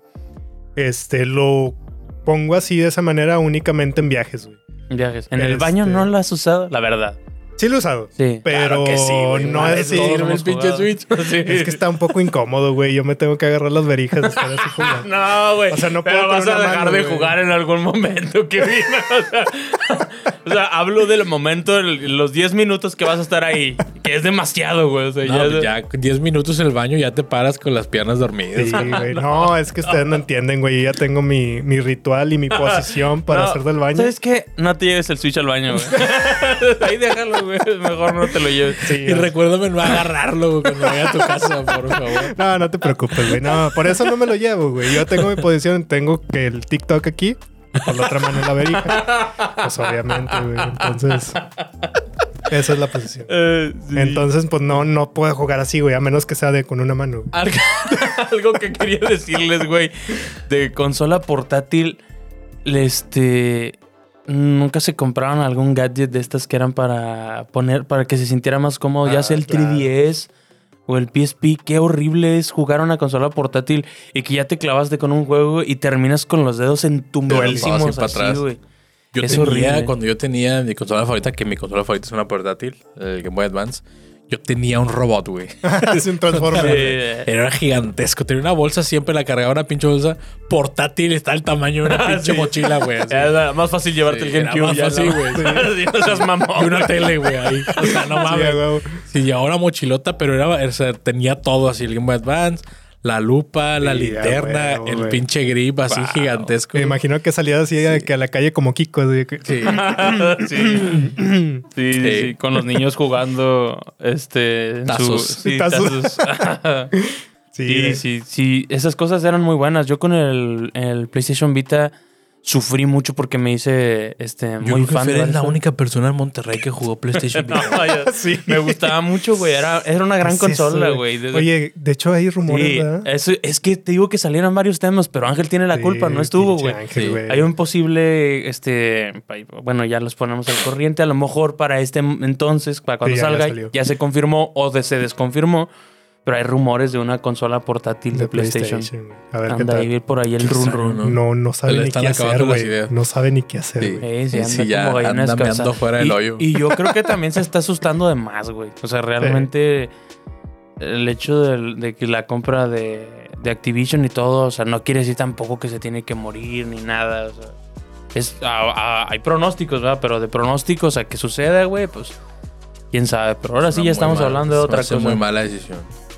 este, lo pongo así de esa manera únicamente en viajes, güey. Viajes. ¿En el baño Este- no lo has usado? La verdad. Sí lo he usado, Sí. pero que sí, güey. no es hemos el pinche. Switch. Sí. Es que está un poco incómodo, güey. Yo me tengo que agarrar las verijas de estar así jugando. No, güey. O sea, no Pero puedo vas a dejar mano, de güey. jugar en algún momento, que O sea, o sea, hablo del momento, el- los 10 minutos que vas a estar ahí, que es demasiado, güey. O sea, No, ya, pues ya 10 minutos en el baño ya te paras con las piernas dormidas. Sí, güey. No, es que ustedes no entienden, güey. Yo ya tengo mi, mi ritual y mi posición para No, hacer del baño. ¿Sabes qué? No te lleves el Switch al baño, güey. ahí déjalo, güey. Mejor no te lo lleves. Sí, Y recuérdame no agarrarlo güey, cuando vaya a tu casa, por favor. No, no te preocupes, güey. No, por eso no me lo llevo, güey. Yo tengo mi posición, tengo que el TikTok aquí por la otra mano la verija. Pues obviamente, güey. Entonces, esa es la posición. Eh, sí. Entonces, pues no, no puedo jugar así, güey, a menos que sea de con una mano. algo que quería decirles, güey, de consola portátil, este, nunca se compraron algún gadget de estas que eran para poner, para que se sintiera más cómodo, ya Ah, sea el claro. 3DS o el PSP. Qué horrible es jugar una consola portátil y que ya te clavaste con un juego y terminas con los dedos. Para así, atrás. güey. Yo Es tenía, horrible. cuando yo tenía mi consola favorita, que mi consola favorita es una portátil, el Game Boy Advance, yo tenía un robot, güey. es un transformer. Era gigantesco. Tenía una bolsa, siempre la cargaba una pinche bolsa portátil, está el tamaño de una pinche Sí. mochila, güey. Era más fácil llevarte Sí, el era GameCube. más ya, fácil, güey. No seas mamón. Y una tele, güey, ahí. O sea, no mames. Sí, llevaba una mochilota, pero era, o sea, tenía todo así, el Game Boy Advance, la lupa, la Sí, linterna, el pinche grip así Wow. gigantesco. Me imagino que salías así que a la calle como Kiko. así de que- Sí. sí. Sí, sí, Sí. sí, con los niños jugando este en Tazos. su- sí, Tazos. tazos. Sí, sí, sí, esas cosas eran muy buenas. Yo con el, el PlayStation Vita sufrí mucho porque me hice este Yo muy creo que fan Fer de es la única persona en Monterrey que jugó PlayStation No, yo- Sí. Me gustaba mucho, güey. Era, era una gran ¿Qué es eso, consola, güey. Desde- Oye, de hecho hay rumores, Sí, ¿verdad? eso- es que te digo que salieron varios temas, pero Ángel tiene la Sí, culpa, no estuvo, güey. Ángel, güey. Hay un posible, este, bueno, ya los ponemos al corriente. A lo mejor para este entonces, para cuando Sí, ya, ya salga, ya, se confirmó o de- se desconfirmó. Pero hay rumores de una consola portátil de, PlayStation. güey. A ver qué Anda tal. ahí por ahí el Qué run. ¿no? No, no sabe ni qué hacer, güey. No sabe ni qué hacer, Sí. güey. Sí, sí, Sí, anda sí, ya anda meando fuera del Y- hoyo. Y yo creo que también se está asustando de más, güey. O sea, realmente el hecho de, que la compra de, de Activision y todo, o sea, no quiere decir tampoco que se tiene que morir ni nada. O sea, es, a- a- hay pronósticos, ¿verdad? Pero de pronósticos a que suceda, güey, pues quién sabe. Pero ahora sí ya estamos hablando de otra cosa. muy mala decisión.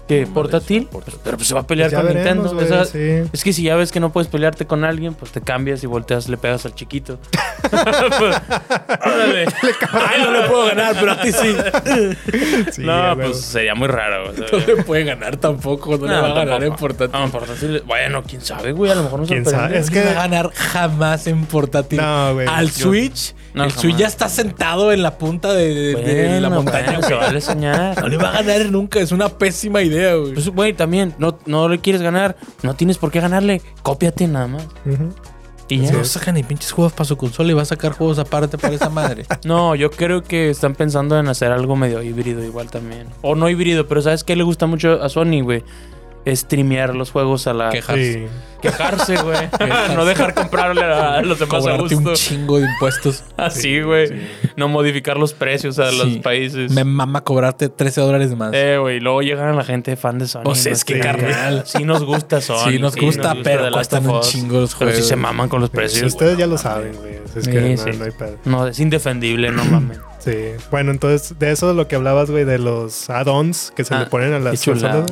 Mala ¿Portátil? Pero pues se va a pelear Ya con veremos, Nintendo. sí. Es que si ya ves que no puedes pelearte con alguien, pues te cambias y volteas, le pegas al chiquito. Pues, órale. Ay, no le puedo ganar, pero a ti sí. Sí, no, pues sería muy raro. No le puede ganar tampoco. No, le va a ganar en portátil. No, en portátil. Bueno, quién sabe, güey. A lo mejor no ¿Quién sorprende. sabe? Es que- va a ganar jamás en portátil. No, güey. Al Yo- Switch, No, el jamás. Ya está sentado en la punta de, de- de la montaña. bueno, se vale soñar. No le va a ganar nunca. Es una pésima idea, güey. Pues, güey, también, no, no le quieres ganar, no tienes por qué ganarle. Cópiate nada más. Ujú. Y ya. no saca ni pinches juegos para su consola y va a sacar juegos aparte para esa madre. No, yo creo que están pensando en hacer algo medio híbrido igual también. O no híbrido, pero ¿sabes qué le gusta mucho a Sony, güey? Streamear los juegos a la... Quejarse. Sí. Quejarse, güey. no dejar comprarle a los demás a Cobrarte un gusto. chingo de impuestos. Así, güey. No modificar los precios a los países. Me mama cobrarte 13 dólares más. Eh, güey. Luego llegan la gente fan de Sony. Pues es ¿no? que, carnal. Sí nos gusta Sony. Sí, nos gusta, pero The Last cuestan un chingo los Pero sí juegos. se maman con los precios. ustedes ya lo saben, güey. Es Sí, que no, sí. no hay pedo. No, es indefendible, no mames. Sí. Bueno, entonces, de eso lo que hablabas, güey, de los add-ons que se Ah, le ponen a las consolas.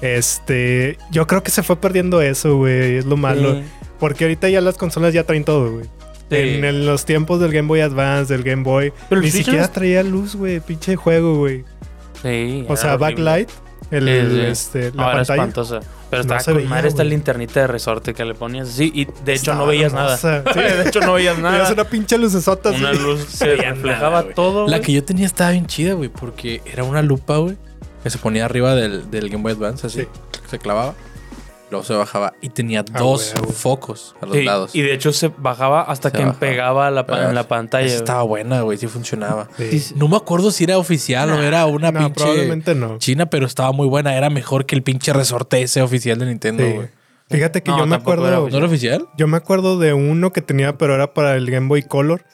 Este, yo creo que se fue perdiendo eso, güey. Es lo malo. Sí. Porque ahorita ya las consolas ya traen todo, güey. Sí. En los tiempos del Game Boy Advance, del Game Boy, Pero ni siquiera no- traía luz, güey. Pinche juego, güey. Sí. O era sea, horrible. backlight, el, Sí, sí. este, No, la era pantalla. espantosa. Pero No estaba se con veía, madre esta linternita de resorte que le ponías así y de hecho Estaba no veías hermosa. nada. Sí. de hecho no veías nada. una pinche lucesota. Una luz se veía reflejaba nada, todo. La que yo tenía estaba bien chida, güey, porque era una lupa, güey, que se ponía arriba del, del Game Boy Advance, así, Sí. se clavaba, luego se bajaba y tenía Ah, dos focos a los Sí, lados. y de hecho se bajaba hasta Se que bajaba. pegaba la pa- en la pantalla. Esa estaba buena, güey, sí funcionaba. Sí. No me acuerdo si era oficial o era una no, pinche probablemente no. china, pero estaba muy buena. Era mejor que el pinche resorte ese oficial de Nintendo, Sí. güey. Fíjate que No, yo me tampoco era acuerdo. ¿No era oficial? Yo me acuerdo de uno que tenía, pero era para el Game Boy Color.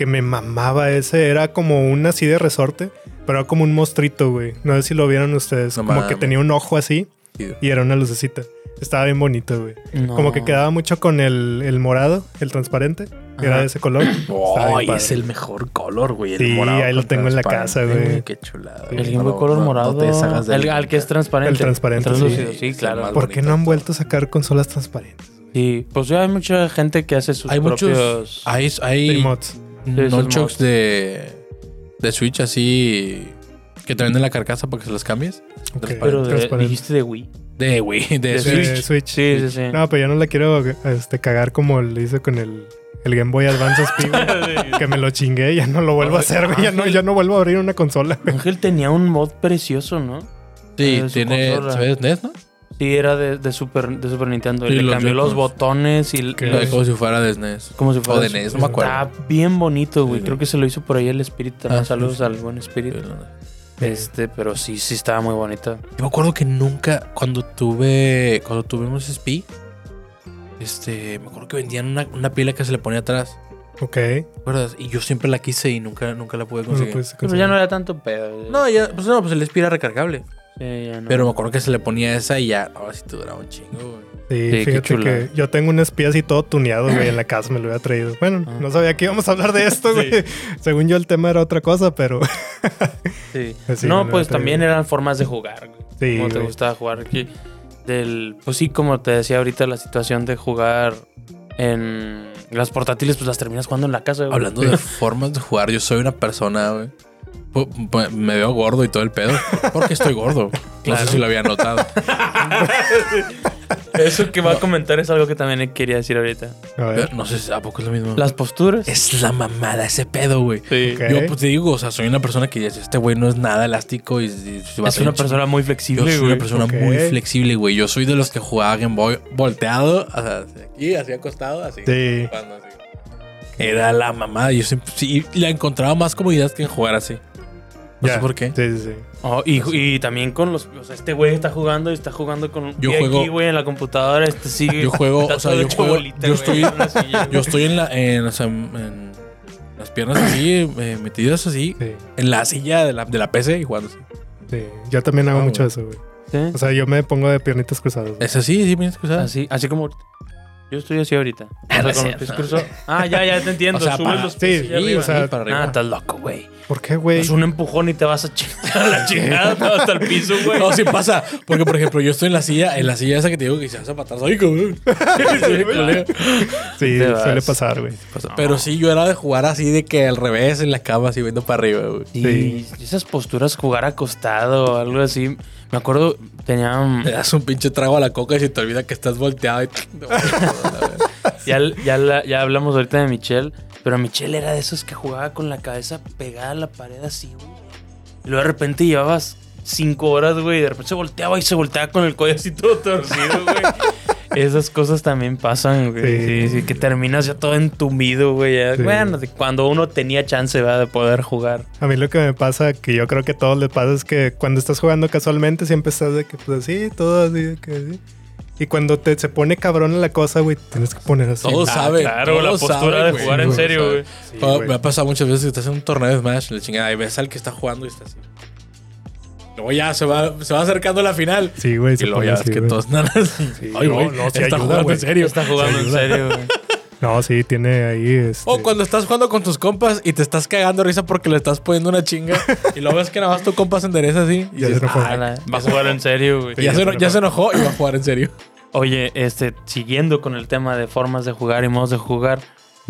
Que me mamaba ese. Era como un así de resorte. Pero era como un mostrito, güey. No sé si lo vieron ustedes. No como que tenía un ojo así. Sí. Y era una lucecita. Estaba bien bonito, güey. No. Como que quedaba mucho con el, el morado, el transparente. que Era de ese color. Es el mejor color, güey. el Sí, morado ahí lo tengo en la casa, güey. Qué chulada. El. Game Boy Color no, no morado. te el, al que es transparente. El transparente, Translúcido, sí. el claro. ¿Por qué no han vuelto a sacar consolas transparentes? Sí, pues ya hay mucha gente que hace sus Hay propios. muchos. Hay, hay. Nunchucks de, de Switch así que te venden la carcasa para que se las cambies. Ok, Pero de- dijiste de Wii. De Wii, de, De Switch. Sí, sí, sí. No, pero yo no la quiero este, cagar como le hice con el, el Game Boy Advance SP, que me lo chingué, ya no lo vuelvo a hacer. Ya no, ya no vuelvo a abrir una consola. Ángel tenía un mod precioso, ¿no? Sí, su tiene. ¿Sabes NES, no? Sí, era de, de Super, de Super Nintendo. Sí, y le cambió los botones y Que- los- Como si fuera de SNES. como si fuera O de NES, no me acuerdo. Está bien bonito, güey. Sí. Creo que se lo hizo por ahí el Spirit también. Ah, Saludos sí. al buen Spirit. Este, pero sí, sí estaba muy bonita. Yo me acuerdo que nunca, cuando tuve, cuando tuvimos SP, este, me acuerdo que vendían una, una pila que se le ponía atrás, Ok. ¿te acuerdas? Y yo siempre la quise y nunca, nunca la pude No conseguir. puedes Pero ya no era tanto pedo. No, ya, pues no, pues el SP era recargable. Sí, ya no. Pero me acuerdo que se le ponía esa y ya, ahora sí te duraba un chingo, güey. Sí, fíjate que yo tengo un espía así todo tuneado, güey, en la casa, me lo había traído. Bueno, Ah. no sabía que íbamos a hablar de esto, güey. Según yo el tema era otra cosa, pero Sí. Sí, no, pues también eran formas de jugar. güey. Sí, ¿Cómo te güey. gustaba jugar aquí? Del, pues sí, como te decía ahorita, la situación de jugar en las portátiles, pues las terminas jugando en la casa. güey. Hablando de formas de jugar, yo soy una persona, güey. Me veo gordo y todo el pedo. Porque estoy gordo. No Claro. sé si lo había notado. Eso que va a comentar es algo que también quería decir ahorita. a ver. Pero no sé si a poco es lo mismo. Las posturas. Es la mamada ese pedo, güey. Sí. Yo pues te digo, o sea, soy una persona que dice, este güey no es nada elástico y, y se va a Es una un persona muy Yo flexible, soy güey. una persona muy flexible, güey. Yo soy de los que jugaba Game Boy volteado, o sea, hacia aquí, así acostado, así. Sí. jugando así. Era la mamada. Yo siempre sí, la encontraba más comodidad que en jugar así. No Ya. sé por qué. Sí, sí, sí. Oh, y, y también con los. O sea, este güey está jugando y está jugando con. Yo y juego- aquí, güey, en la computadora. Este sigue. Yo juego, o sea, yo juego- bolita, yo güey, estoy- silla, Yo estoy en la, en, o sea, en las piernas así, eh, metidas así, Sí, en la silla de la, de la PC y jugando así. sí. Yo también hago Ah, mucho güey. eso, güey. ¿Sí? O sea, yo me pongo de piernitas cruzadas. güey. Es así, sí, bien excusada. Así, así como. Yo estoy así ahorita. O sea, no es con los cierto. pies cruzados. Ah, ya, ya te entiendo. O sea, Subes para- los pies sí, hacia arriba. o sea, para arriba. Ah, estás loco, güey. ¿Por qué, güey? Es un empujón y te vas a chingar la chingada hasta el piso, güey. No, sí pasa. Porque, por ejemplo, yo estoy en la silla, en la silla esa que te digo que se hace patazo. Ay, cabrón. Sí. Sí, suele pasar, güey. Pero sí, yo era de jugar así de que al revés en la cama, así viendo para arriba, güey. Sí, esas posturas, jugar acostado o algo así. Me acuerdo, tenía. un- Le das un pinche trago a la coca y se te olvida que estás volteado. Y... Ya, ya, la- ya hablamos ahorita de Michelle, pero Michelle era de esos que jugaba con la cabeza pegada a la pared así, güey. Y luego de repente llevabas cinco horas, güey, y de repente se volteaba y se volteaba con el cuello así todo torcido, güey. Esas cosas también pasan, güey. Sí. Sí. sí, que terminas ya todo entumido, güey. ya. Sí. Bueno, de cuando uno tenía chance, ¿verdad? De poder jugar. A mí lo que me pasa, que yo creo que a todos les pasa, es que cuando estás jugando casualmente siempre estás de que, pues así, todo así, de que así. Y cuando te se pone cabrón la cosa, güey, tienes que poner así. Todos Ah, saben. claro, la postura de güey. jugar en serio, saben. güey. Sí, güey. me ha pasado muchas veces que estás en un torneo de Smash, la chingada, y ves al que está jugando y está así. Luego ya se va, se va acercando la final. Sí, güey. Y luego ya ves así, que todos nada. Sí, Ay, no, güey, no, sí está ayuda, jugando güey. en serio. Está jugando en serio, güey. No, sí, tiene ahí este... O cuando estás jugando con tus compas y te estás cagando risa porque le estás poniendo una chinga y lo ves que nada más tu compa se endereza así. Y Ya dices, se enojó. "Ah, Va a jugar en serio, güey. ya, se, eno- ya se enojó y va a jugar en serio. Oye, este, siguiendo con el tema de formas de jugar y modos de jugar,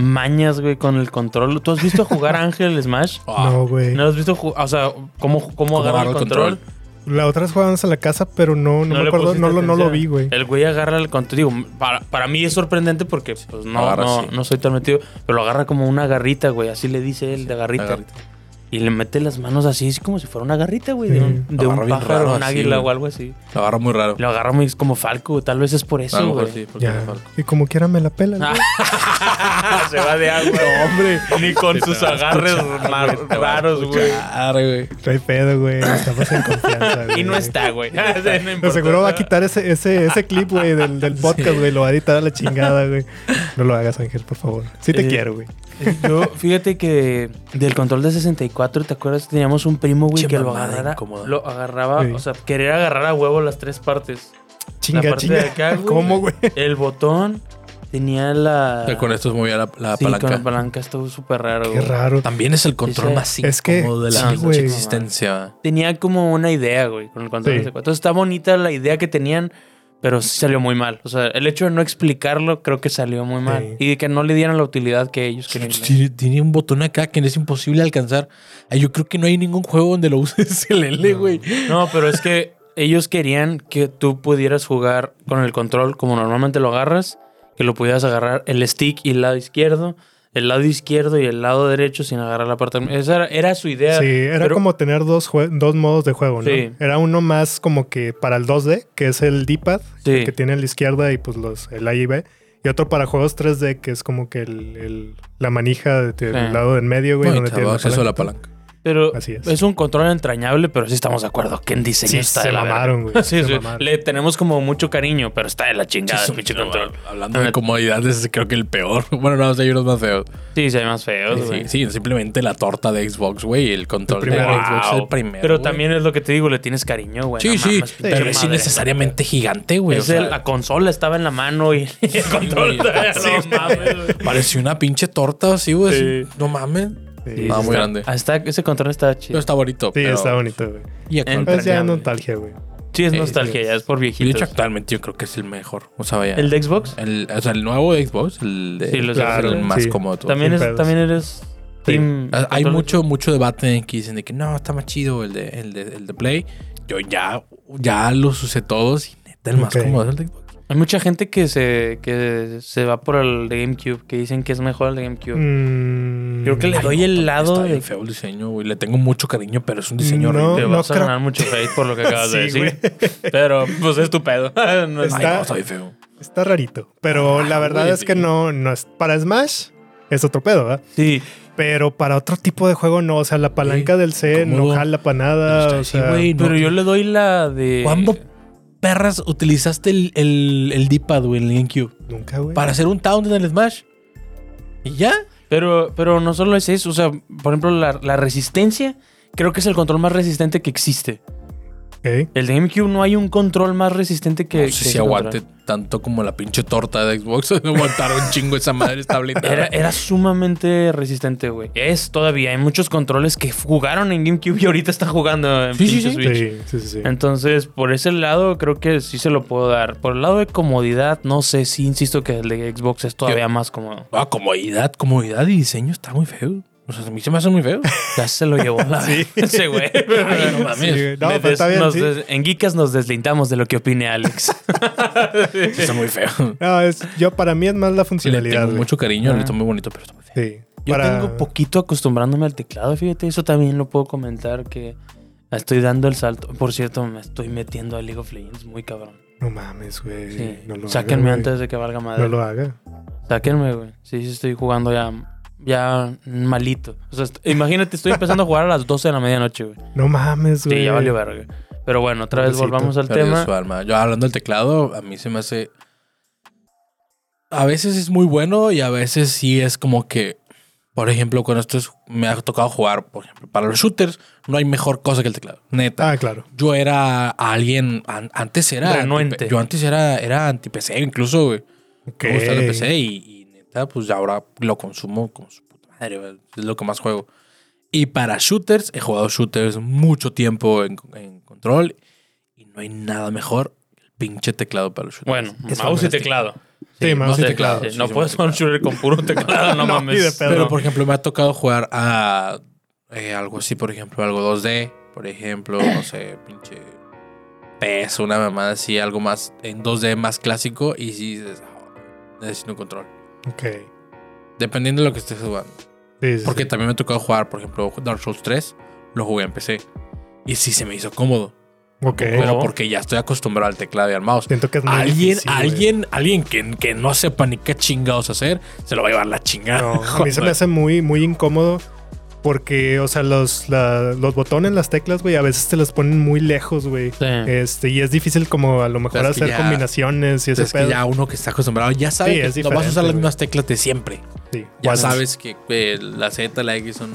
mañas, güey, con el control. ¿Tú has visto jugar a Ángel Smash? No, güey. ¿No has visto jugar? O sea, ¿cómo, cómo, agarra el control? La otra vez jugábamos a la casa, pero no, no, me le acuerdo, no lo, no vi, güey. El güey agarra el control. Digo, para, para mí es sorprendente porque pues, no, Agarra no, no soy tan metido. Pero lo agarra como una garrita, güey. Así le dice él, de garrita. garrita. Y le mete las manos así, es como si fuera una garrita, güey. De un, de un pájaro, raro un así, águila o algo así. Lo agarra muy raro. Lo agarra muy como Falco, tal vez es por eso, güey. sí. Y como quiera me la pela. güey. Se va de agua, hombre. Ni con sus agarres mar- raros, güey. Claro, güey. Trae pedo, güey. Estamos en confianza, güey. Y no está, güey. No importa. seguro va a quitar ese, ese, ese clip, güey, del, del podcast, güey. Lo va a editar a la chingada, güey. No lo hagas, Ángel, por favor. Sí te Eh, quiero, güey. Yo, fíjate que del control de 64, ¿te acuerdas? Teníamos un primo, güey, Che que lo agarrara. incómoda. Lo agarraba, Sí. o sea, querer agarrar a huevo las tres partes. Chinga, parte chinga. de acá, güey. ¿Cómo, güey? El botón tenía la. O sea, con esto movía la, la sí, palanca. con la palanca estuvo súper raro. Qué güey. raro. También es el control más es que- incómodo de la sí, existencia. Tenía como una idea, güey, con el control Sí. de 64. Entonces está bonita la idea que tenían, pero sí salió muy mal. O sea, el hecho de no explicarlo creo que salió muy mal. Sí. Y de que no le dieran la utilidad que ellos querían. Tiene, tiene un botón acá que es imposible alcanzar. Yo creo que no hay ningún juego donde lo uses el L, güey. No, pero es que ellos querían que tú pudieras jugar con el control como normalmente lo agarras, que lo pudieras agarrar el stick y el lado izquierdo, el lado izquierdo y el lado derecho sin agarrar la parte. Esa era, era su idea. Sí, era pero- como tener dos, jue- dos modos de juego, ¿no? Sí. Era uno más como que para el 2D, que es el D-pad, Sí. que tiene a la izquierda y pues los, el A y B. Y otro para juegos 3D, que es como que el, el- la manija de- del Sí. lado en medio, güey. No, donde te tiene la acceso a la palanca. Pero Así es. es. un control entrañable, pero sí estamos de acuerdo que en diseño Sí, está se de la mamaron, güey. Sí, sí. Le tenemos como mucho cariño, pero está de la chingada Sí, el pinche control. Hablando de comodidades, creo que el peor. Bueno, no, hay unos más feos. Sí, se ve más feo, Sí, güey. sí, simplemente la torta de Xbox, güey. El control El de primero. Xbox es Wow. el primero. Pero güey. también es lo que te digo, le tienes cariño, güey. Sí, No sí, mames, pero es innecesariamente gigante, güey. o Es sea, el- la consola estaba en la mano y el control. Pareció una pinche torta así, güey. Sí. No mames. Sí, Ah, muy está- grande. ah, está- ese control está chido. está bonito. Sí, pero- está bonito, güey. Y ya nostalgia, güey. Sí, es nostalgia, ya es por y de hecho, viejitos. actualmente yo creo que es el mejor. O sea, vaya. ¿El de Xbox? el- o sea, el nuevo de Xbox, el de Sí, lo es el claro, más sí. cómodo. También, es, también eres Sí. team Ah, Hay mucho, mucho debate en que dicen de que no, está más chido el de, el de, el de Play. Yo ya, ya los usé todos y neta, el más cómodo es el de Xbox. Hay mucha gente que se, que se va por el de GameCube, que dicen que es mejor el de GameCube. Mm, Creo que le doy no, el está lado bien de... feo el diseño, güey. Le tengo mucho cariño, pero es un diseño No, Te horrible. vas a ganar mucho hate por lo que acabas de Sí, decir. Pero, pues es tu pedo. No está- no, está bien feo. Está rarito. Pero Ah, la verdad es que sí. no, no es. Para Smash es otro pedo, ¿verdad? Sí, Pero para otro tipo de juego no. O sea, la palanca del C no jala para nada. Pero O está sea, güey, no. pero yo le doy la de... ¿Cuándo perras utilizaste el, el, el D-pad, güey, en el GameCube? nunca, güey. Para hacer un taunt en el Smash. ¿Y ya? Pero, pero no solo es eso, o sea, por ejemplo, la, la resistencia, creo que es el control más resistente que existe. El de GameCube no hay un control más resistente que... No que sé si aguante control. tanto como la pinche torta de Xbox. Aguantaron un chingo esa madre está blindada. Era, era sumamente resistente, güey. Es todavía. Hay muchos controles que jugaron en GameCube y ahorita están jugando en Sí, sí, pinche sí. Switch. Sí, sí, sí. sí. Entonces, por ese lado, creo que sí se lo puedo dar. Por el lado de comodidad, no sé, sí insisto que el de Xbox es todavía más cómodo. Ah, comodidad, comodidad y diseño está muy feo. O sea, a mí se me hace muy feo. Ya se lo llevó la Sí. ese güey. Ay, no mames. Sí, no, pero está bien, sí. en Geekas nos deslindamos de lo que opine Alex. Sí, está muy feo. No, es, yo para mí es más la Le funcionalidad. tengo güey. mucho cariño, Ah. está muy bonito, pero está muy feo. Sí. Yo Para- tengo poquito acostumbrándome al teclado, fíjate, eso también lo puedo comentar que estoy dando el salto. Por cierto, me estoy metiendo a League of Legends muy cabrón. No mames, güey. Sí. No lo Sáquenme haga, antes güey. de que valga madre. No lo haga. Sáquenme, güey. Sí, sí estoy jugando ya ya malito. O sea, est- imagínate, estoy empezando a jugar a las 12 de la medianoche, güey. No mames, güey. Sí, ya valió verga. Pero bueno, otra vez volvamos al Perdió tema. su alma. Yo hablando del teclado, a mí se me hace. A veces es muy bueno y a veces sí es como que. Por ejemplo, con esto es- me ha tocado jugar, por ejemplo, para los shooters, no hay mejor cosa que el teclado. Neta. Ah, claro. Yo era alguien. an- antes era. Renuente. anti- yo antes era, era anti-PC, incluso, güey. Me gusta el PC y, neta, pues ahora lo consumo con su puta madre. Es lo que más juego. Y para shooters, he jugado shooters mucho tiempo en, en control y no hay nada mejor que el pinche teclado para los shooters. Bueno, Es mouse y teclado. Sí, mouse y Sí, teclado. sí, Sí, no sí, puedes jugar un shooter con puro teclado, no, No, mames. Pero, por ejemplo, me ha tocado jugar a eh, algo así, por ejemplo, algo 2D, por ejemplo, no sé, pinche PES, una mamada así, algo más en 2D más clásico y sí dices, "Ah, necesito un control. Ok. Dependiendo de lo que estés jugando. Sí, sí, Porque sí. también me ha tocado jugar, por ejemplo, Dark Souls 3, lo jugué en PC. Y sí se me hizo cómodo. Ok. Pero porque ya estoy acostumbrado al teclado y al mouse. Siento que es muy Alguien, difícil, güey. alguien, alguien que, que no sepa ni qué chingados hacer, se lo va a llevar la chingada. No, a mí se me hace muy, muy incómodo porque, o sea, los, la- los botones, las teclas, güey, a veces te las ponen muy lejos, güey. Sí. Este, y es difícil como a lo mejor Es que hacer ya- combinaciones y ese es que pedo. ya uno que está acostumbrado ya sabe Sí, que no vas a usar las güey. mismas teclas de siempre. Sí. Ya sabes que eh, la Z, la X son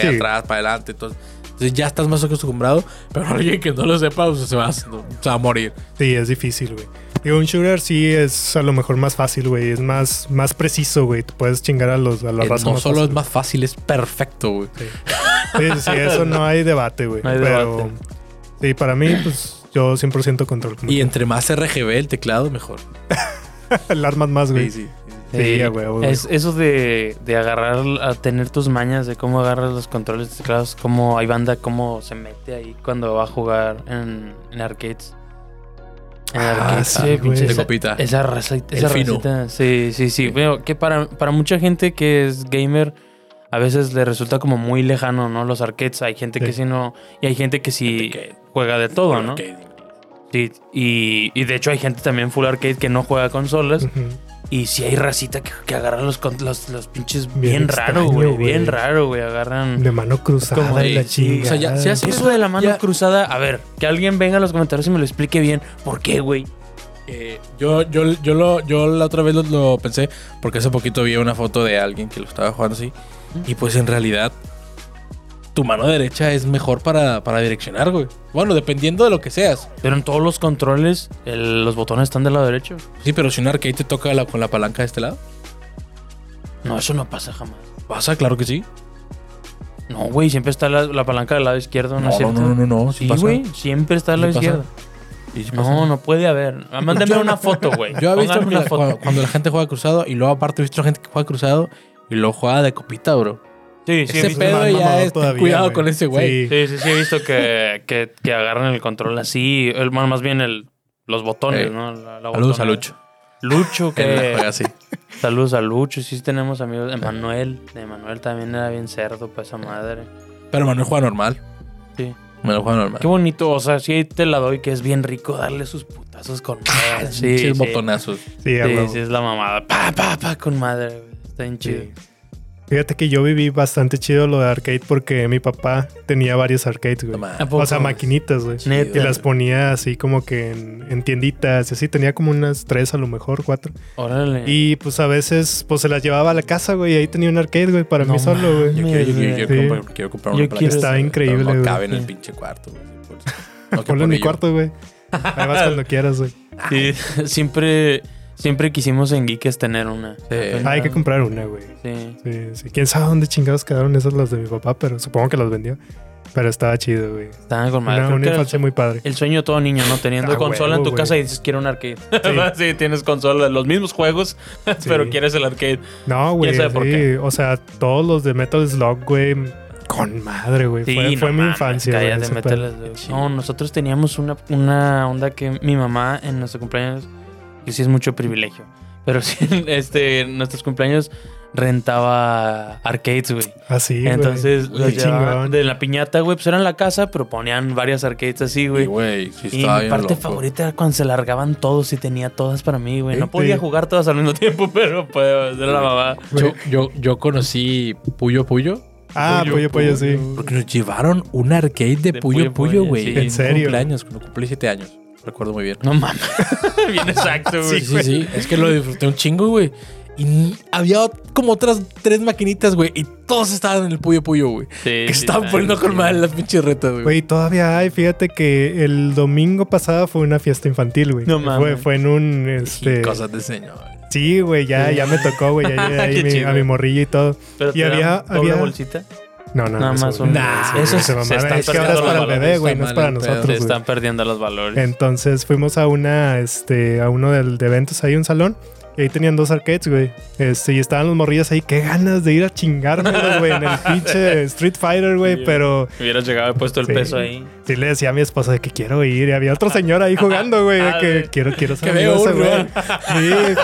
Sí. atrás, para adelante. Entonces, entonces ya estás más acostumbrado. Pero alguien que no lo sepa, pues, se, va, a- se va a morir. Sí, es difícil, güey. Digo, un shooter sí es a lo mejor más fácil, güey. Es más, más preciso, güey. Te puedes chingar a los a la Eh, raza no más solo fácil. es más fácil, es perfecto, güey. Sí, sí, sí, eso no hay debate, güey. No hay Pero debate. sí, para mí, pues yo 100% control. Y entre más RGB el teclado, mejor. el armas más, güey. Sí, sí. Sí, huevo, güey. Es eso de, de agarrar, a tener tus mañas, de cómo agarras los controles de teclados, cómo hay banda, cómo se mete ahí cuando va a jugar en, en arcades. Ah, sí, güey. De esa- copita. Esa raza, esa fino. racita, Sí, sí, sí. Veo que para, para mucha gente que es gamer, a veces le resulta como muy lejano, ¿no? Los arcades. Hay gente que Sí. no. Y hay gente que sí Gente que- juega de todo, ¿no? Sí. Y, y de hecho hay gente también full arcade que no juega consolas. Ujú. Y si hay racita que, que agarra los, los, los pinches Bien bien, raro, extraño, güey. güey. Bien raro, güey. Agarran. De mano cruzada Como la de- sí, chingada. o sea, ya- se hace- Eso de la mano Ya- cruzada, a ver, que alguien venga a los comentarios y me lo explique bien. ¿Por qué, güey? Eh, yo, yo, yo, lo, yo la otra vez lo, lo pensé porque hace poquito vi una foto de alguien que lo estaba jugando así. Y pues en realidad, tu mano derecha es mejor para, para direccionar, güey. Bueno, dependiendo de lo que seas. Pero en todos los controles, el- los botones están del lado derecho. Sí, pero si un arcade te toca la- con la palanca de este lado, No, eso no pasa jamás. pasa, claro que sí. No, güey, siempre está la, la palanca del lado izquierdo, ¿no, No, es no, cierto? no, no, no, sí pasa. güey, siempre está del Sí lado pasa. izquierdo. Y sí pasa. No, no puede haber. Ah, Mándame una foto, güey. Yo he visto Pónganme que una foto. cuando, cuando la gente juega cruzado y luego aparte he visto gente que juega cruzado y luego juega de copita, bro. Sí, sí, he Ese visto- pedo ya es todavía, cuidado güey. con ese güey. Sí. Sí, sí, sí, he visto que, que, que agarran el control así. El, bueno, más bien el, los botones, Eh, ¿no? La- la Saludos a. Lucho. Lucho, Que que. juega así. Saludos a Lucho. Sí, tenemos amigos. Emanuel. Emanuel también era bien cerdo para esa madre. Pero Manuel juega normal. Sí. Manuel juega normal. Qué bonito. O sea, sí te la doy que es bien rico darle sus putazos con madre. Sí, sí. botonazos. Sí, Sí, sí, es la mamada. Pa, pa, pa, con madre. güey. Está bien chido. Fíjate que yo viví bastante chido lo de arcade porque mi papá tenía varios arcades, güey. O sea, maquinitas, güey. Neta. Y las ponía así como que en, en tienditas y así. Tenía como unas tres a lo mejor, cuatro. Órale. Y pues a veces pues se las llevaba a la casa, güey. Y ahí tenía un arcade, güey, para No mí solo, Yo güey. quiero, yo quiero- yo quiero Sí. comprar, quiero comprar Yo una ese, increíble, Pero no güey. cabe en el pinche cuarto, güey. No Ponlo en mi cuarto, güey. Ahí vas cuando quieras, güey. Sí, siempre, siempre quisimos en Geekes tener una. Sí. Apenas- Hay que comprar una, güey. Sí. Sí, sí. Quién sabe dónde chingados quedaron esas las de mi papá, pero supongo que las vendió. Pero estaba chido, güey. Estaban con madre. Una, una el, infancia muy padre. el sueño de todo niño, ¿no? Teniendo Ah, consola en tu casa y dices quiero un arcade. Sí, tienes consola, los mismos juegos, pero quieres el arcade. No, güey. sabe por sí. qué. O sea, todos los de Metal Slug, güey. Con madre, güey. Sí, fue no fue mi infancia, los dedos. No, nosotros teníamos una, una onda que mi mamá en nuestro cumpleaños, que sí es mucho privilegio, pero sí, este, en nuestros cumpleaños rentaba arcades, güey. Así, güey. Entonces, los llevaban chingón. de la piñata, güey, pues era en la casa, pero ponían varias arcades así, Y, güey. güey, sí Y mi bien parte loco. favorita era cuando se largaban todos y tenía todas para mí, güey. No podía jugar todas al mismo tiempo, pero pues era la mamá. Yo, yo, yo conocí Puyo Puyo Ah, Puyo, pollo, sí. porque nos llevaron un arcade de, De Puyo Puyo Puyo, Puyo, güey. sí. En ¿En serio? cumpleaños, cuando cumplí siete años. Recuerdo muy bien. No mames. Bien exacto, güey. Sí, sí, sí. Es que lo disfruté un chingo, güey. Y había como otras tres maquinitas, güey. Y todos estaban en el Puyo Puyo, güey. Sí, Que sí, estaban sí, poniendo con sí. madre las pinches retas, güey. Güey, todavía hay. Fíjate que el domingo pasado fue una fiesta infantil, güey. No mames. fue en un. Y Este... cosas de señor. Sí, güey, ya, ya me tocó, güey. Ya llevé ahí Qué mi- chido. a mi morrillo y todo. Pero Y había- doble había- bolsita. No, no, Nada más un- Nah, Eso se se Es que ahora perdiendo es para el los bebé, valores, güey, no es para nosotros, Se están perdiendo los valores. Entonces fuimos a una, este, a uno del, de eventos ahí, un salón. Y ahí tenían dos arcades, güey. Este, y estaban los morrillos ahí. Qué ganas de ir a chingármelos, güey, en el pinche Street Fighter, güey. Sí. Pero Hubieras llegado y puesto el Sí. peso ahí. sí le decía a mi esposa de que quiero ir. Y había otro señor ahí jugando, güey. Ah, que quiero, quiero ser Que amigo ese uno, güey. Sí.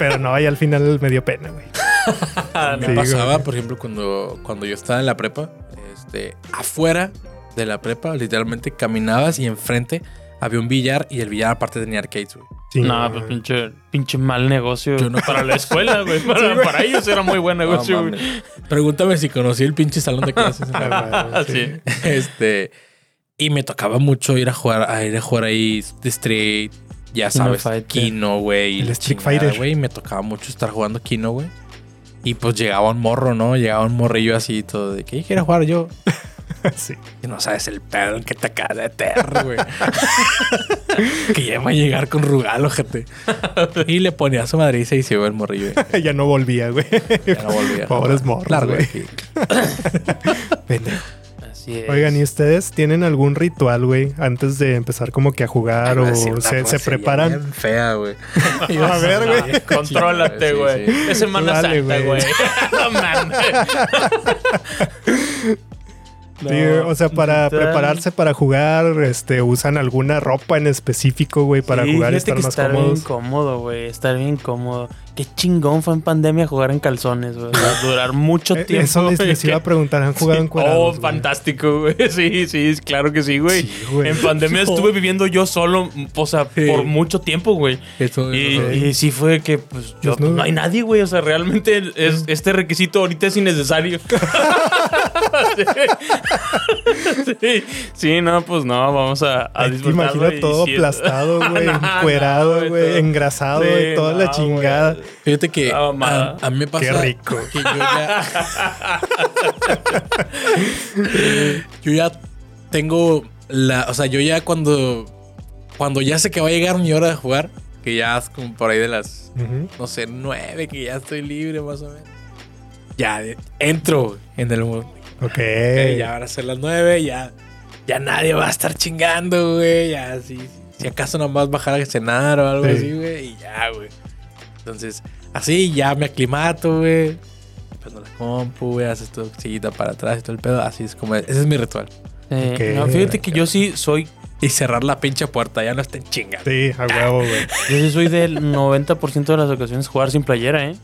Pero no, y al final me dio pena, güey. Me Sí, pasaba, güey. por ejemplo, cuando, cuando yo estaba en la prepa, este, afuera de la prepa, literalmente caminabas y enfrente había un billar y el billar aparte tenía arcades, güey. Sí, no, güey. pues pinche, pinche mal negocio. Yo no- Para la escuela, güey. Para, para ellos era muy buen negocio, No, güey. mames. Pregúntame si conocí el pinche salón de clases. la- Ah, Sí. este, y me tocaba mucho ir a jugar, a ir a jugar ahí de Street, ya sabes. Kino, güey. El Street Fighter. güey. Me tocaba mucho estar jugando Kino, güey. Y pues llegaba un morro, ¿no? Llegaba un morrillo así, todo de que "Yo quiero jugar yo. sí. Y no sabes el pedo en que te acaba de meter, güey. que ya va a llegar con Rugal, ojete. Y le ponía a su madriza y se iba el morrillo. ya no volvía, güey. Ya no volvía. Pobres morros, güey. Pendejo. Así es. Oigan, ¿y ustedes tienen algún ritual, güey, antes de empezar como que a jugar Iba a o una se, preparan? bien fea, güey. A ver, güey. Contrólate, güey. sí. Es Semana Dale, Santa, güey. no mames. Sí, o sea, para Tal. prepararse para jugar, este, usan alguna ropa en específico, güey, para Sí, jugar y estar que más estar cómodos. bien cómodo, güey. Estar bien cómodo. Qué chingón fue en pandemia jugar en calzones, güey. Durar mucho Eh, tiempo. Eso les, les iba a preguntar, ¿han jugado Sí. en cuadrados? Oh, fantástico, güey. Sí, sí, claro que sí, güey. Sí, güey. en pandemia estuve viviendo yo solo, o sea, Sí. por mucho tiempo, güey. Eso, Y, eso. y sí fue que, pues, yo, Desnudo. no hay nadie, güey. O sea, realmente es, este requisito ahorita es innecesario. sí. sí, sí, no, pues no, vamos a, a Ay, Te imagino todo aplastado, güey, encuerado, güey, engrasado, Sí, güey, toda la chingada. Fíjate que a, a mí me pasa Qué rico. que yo ya, yo ya tengo la, o sea, yo ya cuando cuando ya sé que va a llegar mi hora de jugar, que ya es como por ahí de las no sé, nueve, que ya estoy libre más o menos. Ya entro en el mood. Ok. Ya van a ser las nueve, ya, ya nadie va a estar chingando, güey. Ya, si, si acaso nomás bajar a cenar o algo Sí. así, güey, y ya, güey. Entonces, así ya me aclimato, güey. Prendo la compu, güey, haces tu sillita para atrás y todo el pedo. Así es como, ese es mi ritual. No, fíjate que yo sí soy Y cerrar la pinche puerta, ya no estén chingando. Sí, a huevo, güey. Yo sí soy del 90% de las ocasiones jugar sin playera, ¿eh?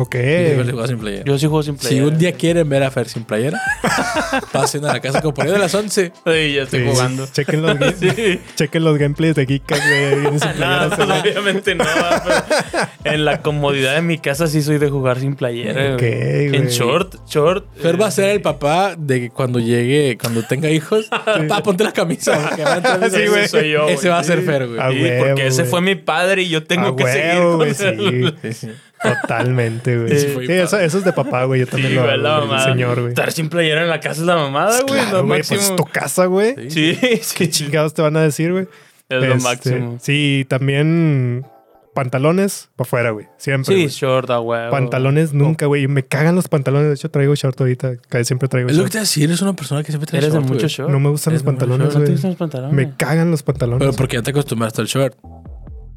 Ok. Yo siempre juego sin playera. Yo sí juego sin Si un día quieren ver a Fer sin playera, pasen a la casa como por ahí de las 11. Sí, ya estoy Sí, jugando. Chequen los, Sí. chequen los gameplays de Geekas, güey. vienen sin No, pues, güey. obviamente no. pero en la comodidad de mi casa sí soy de jugar sin playera. Ok, güey. En short, short. Fer va a eh, ser el papá de que cuando llegue, cuando tenga hijos, pa, ponte la camisa. Sí, güey. soy yo, Ese güey. va a ser Fer, güey. Sí, huevo, porque ese güey. fue mi padre y yo tengo A que huevo, seguir con Totalmente, güey. Sí, eso, es de papá, güey. Yo también Sí, lo güey, hago, la güey, señor, güey. Estar sin playera en la casa es la mamada, güey. Claro, lo güey, máximo. pues es tu casa, güey. Sí, sí. ¿Qué chingados te van a decir, güey? Es lo Este, máximo. Sí, también pantalones para afuera, güey. Siempre. Sí, short, a huevo. Pantalones nunca, güey. Me cagan los pantalones. De hecho, traigo short ahorita. Casi siempre traigo Es lo que short. te voy a decir, eres una persona que siempre trae Eres de short, mucho güey. short. No me gustan los de pantalones, short. ¿No te güey. gustan los pantalones? Me cagan los pantalones. Pero porque ya te acostumbraste al short.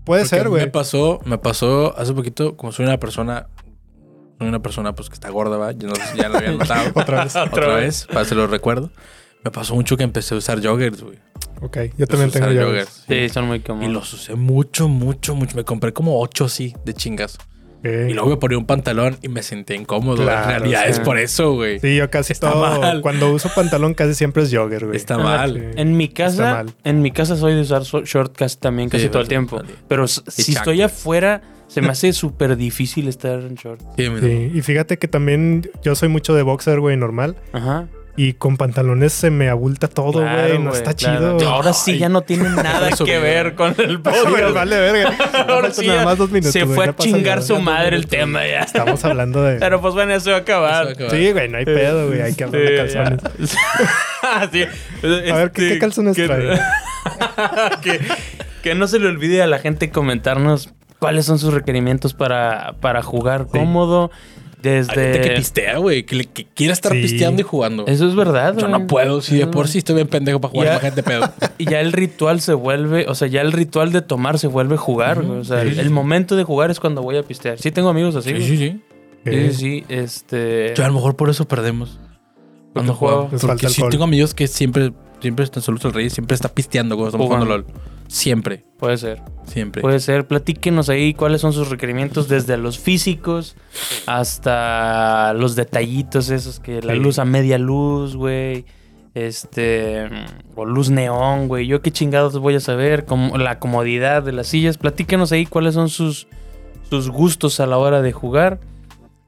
Puede Porque ser, güey. Me pasó, me pasó hace poquito, como soy una persona, soy una persona pues que está gorda, va. Yo no sé si ya lo había notado. Otra vez. Otra vez, para se lo recuerdo. Me pasó mucho que empecé a usar joggers, güey. Ok, yo también Empecé a tengo usar joggers. Sí, son muy Y cómodos. los usé mucho, mucho, mucho. Me compré como ocho así de chingas. Y luego me ponía un pantalón y me senté incómodo. Claro, en realidad sí. es por eso, güey. Sí, yo casi Está todo. mal. Cuando uso pantalón, casi siempre es jogger, güey. Está Ah, mal. sí. En mi Está casa, mal. en mi casa soy de usar short casi también casi Sí, todo el tiempo. Pero si estoy afuera, se me hace súper difícil estar en short. Sí, y fíjate que también yo soy mucho de boxer, güey, normal. Ajá. Y con pantalones se me abulta todo, güey. Claro, no está claro. chido. Ahora sí ya no tiene nada que ver con el podcast. vale, verga. Ahora sí nada más dos minutos, se fue a chingar nada. su madre el tema ya. Estamos hablando de. Pero pues bueno, ya se va a acabar. Eso va a acabar. Sí, güey, no hay pedo, güey. Hay que hablar de Sí, calzones. A ver, ¿qué, qué calzones que- trae? que, que no se le olvide a la gente comentarnos cuáles son sus requerimientos para, para jugar Sí. cómodo. Hay gente que Desde. pistea, güey. Que, que quiere estar Sí. pisteando y jugando. Eso es verdad. Yo no puedo. Si de por sí estoy bien pendejo para jugar, Ya. imagínate pedo. Y ya el ritual se vuelve, o sea, ya el ritual de tomar se vuelve jugar. O sea, sí, el, el momento de jugar es cuando voy a pistear. Sí, tengo amigos así. Sí, güey. sí, sí. Sí, sí, sí, Este. Yo a lo mejor por eso perdemos. Cuando juego. falta Porque sí alcohol. tengo amigos que siempre, siempre están solos al rey, siempre está pisteando cuando estamos Jugando. jugando LOL. Siempre, Puede ser. siempre. Puede ser. Platíquenos ahí cuáles son sus requerimientos, desde los físicos hasta los detallitos esos que la Sí. luz a media luz, güey. Este. O luz neón, güey. Yo qué chingados voy a saber. Como la comodidad de las sillas. Platíquenos ahí cuáles son sus, sus gustos a la hora de jugar.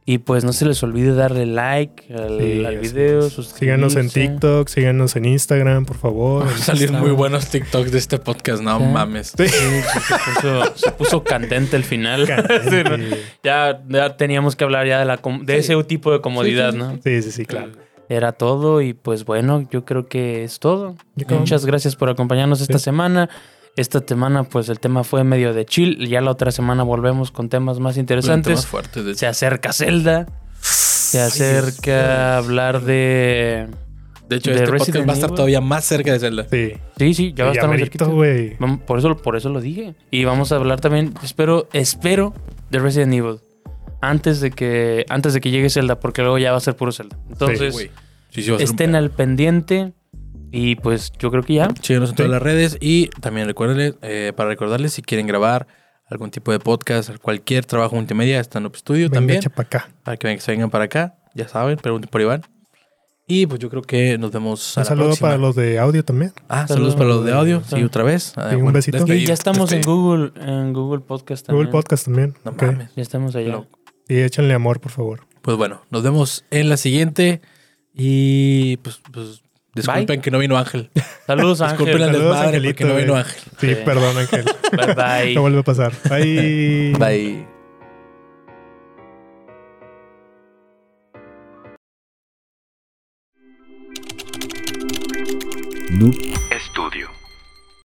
Y pues no se les olvide darle like al, Sí, al video. Síganos en. TikTok, síganos en Instagram, por favor. Van a salir Está- muy buenos TikToks de este podcast, no Sí. mames. Sí. Sí, sí, se, puso, se puso candente el final. Ya, ya teníamos que hablar ya de, la de ese tipo de comodidad, ¿no? sí, sí, sí, claro. Era todo y pues bueno, yo creo que es todo. Muchas gracias por acompañarnos esta Sí. semana. Esta semana pues el tema fue medio de chill. Ya la otra semana volvemos con temas más Más interesantes. fuertes. De, Se acerca Zelda. Se acerca hablar de... De hecho, de este podcast Resident va a estar todavía más cerca de Zelda. Sí. Sí, sí, ya va a estar más cerquita. Por eso, por eso lo dije. Y vamos a hablar también, espero, espero, de Resident Evil. Antes de que, antes de que llegue Zelda, porque luego ya va a ser puro Zelda. Entonces. Sí, sí, a estén al pendiente. Y pues yo creo que ya. Síguenos en todas Sí. las redes y también recuérdenle, eh, para recordarles si quieren grabar algún tipo de podcast, cualquier trabajo multimedia, stand up studio Venga, también, echa pa' acá. para que vengan, se vengan para acá, ya saben, pregunten por Iván. Y pues yo creo que nos vemos a Un la saludo próxima. para los de audio también. Ah, Saludos saludos para los de audio, para- sí, otra vez. Ah, Sí, un besito. es que Y ya estamos en Google, en Google Podcast también. Google Podcast también. No Ok. mames. Ya estamos allá. Y échenle amor, por favor. Pues bueno, nos vemos en la siguiente y pues, pues disculpen que no vino Ángel. Saludos, Ángel. Disculpen el desmadre Angelito, porque no vino güey. Ángel. Sí, Sí. perdón, Ángel. Bye bye. No vuelve a pasar. Bye. Bye. Noob.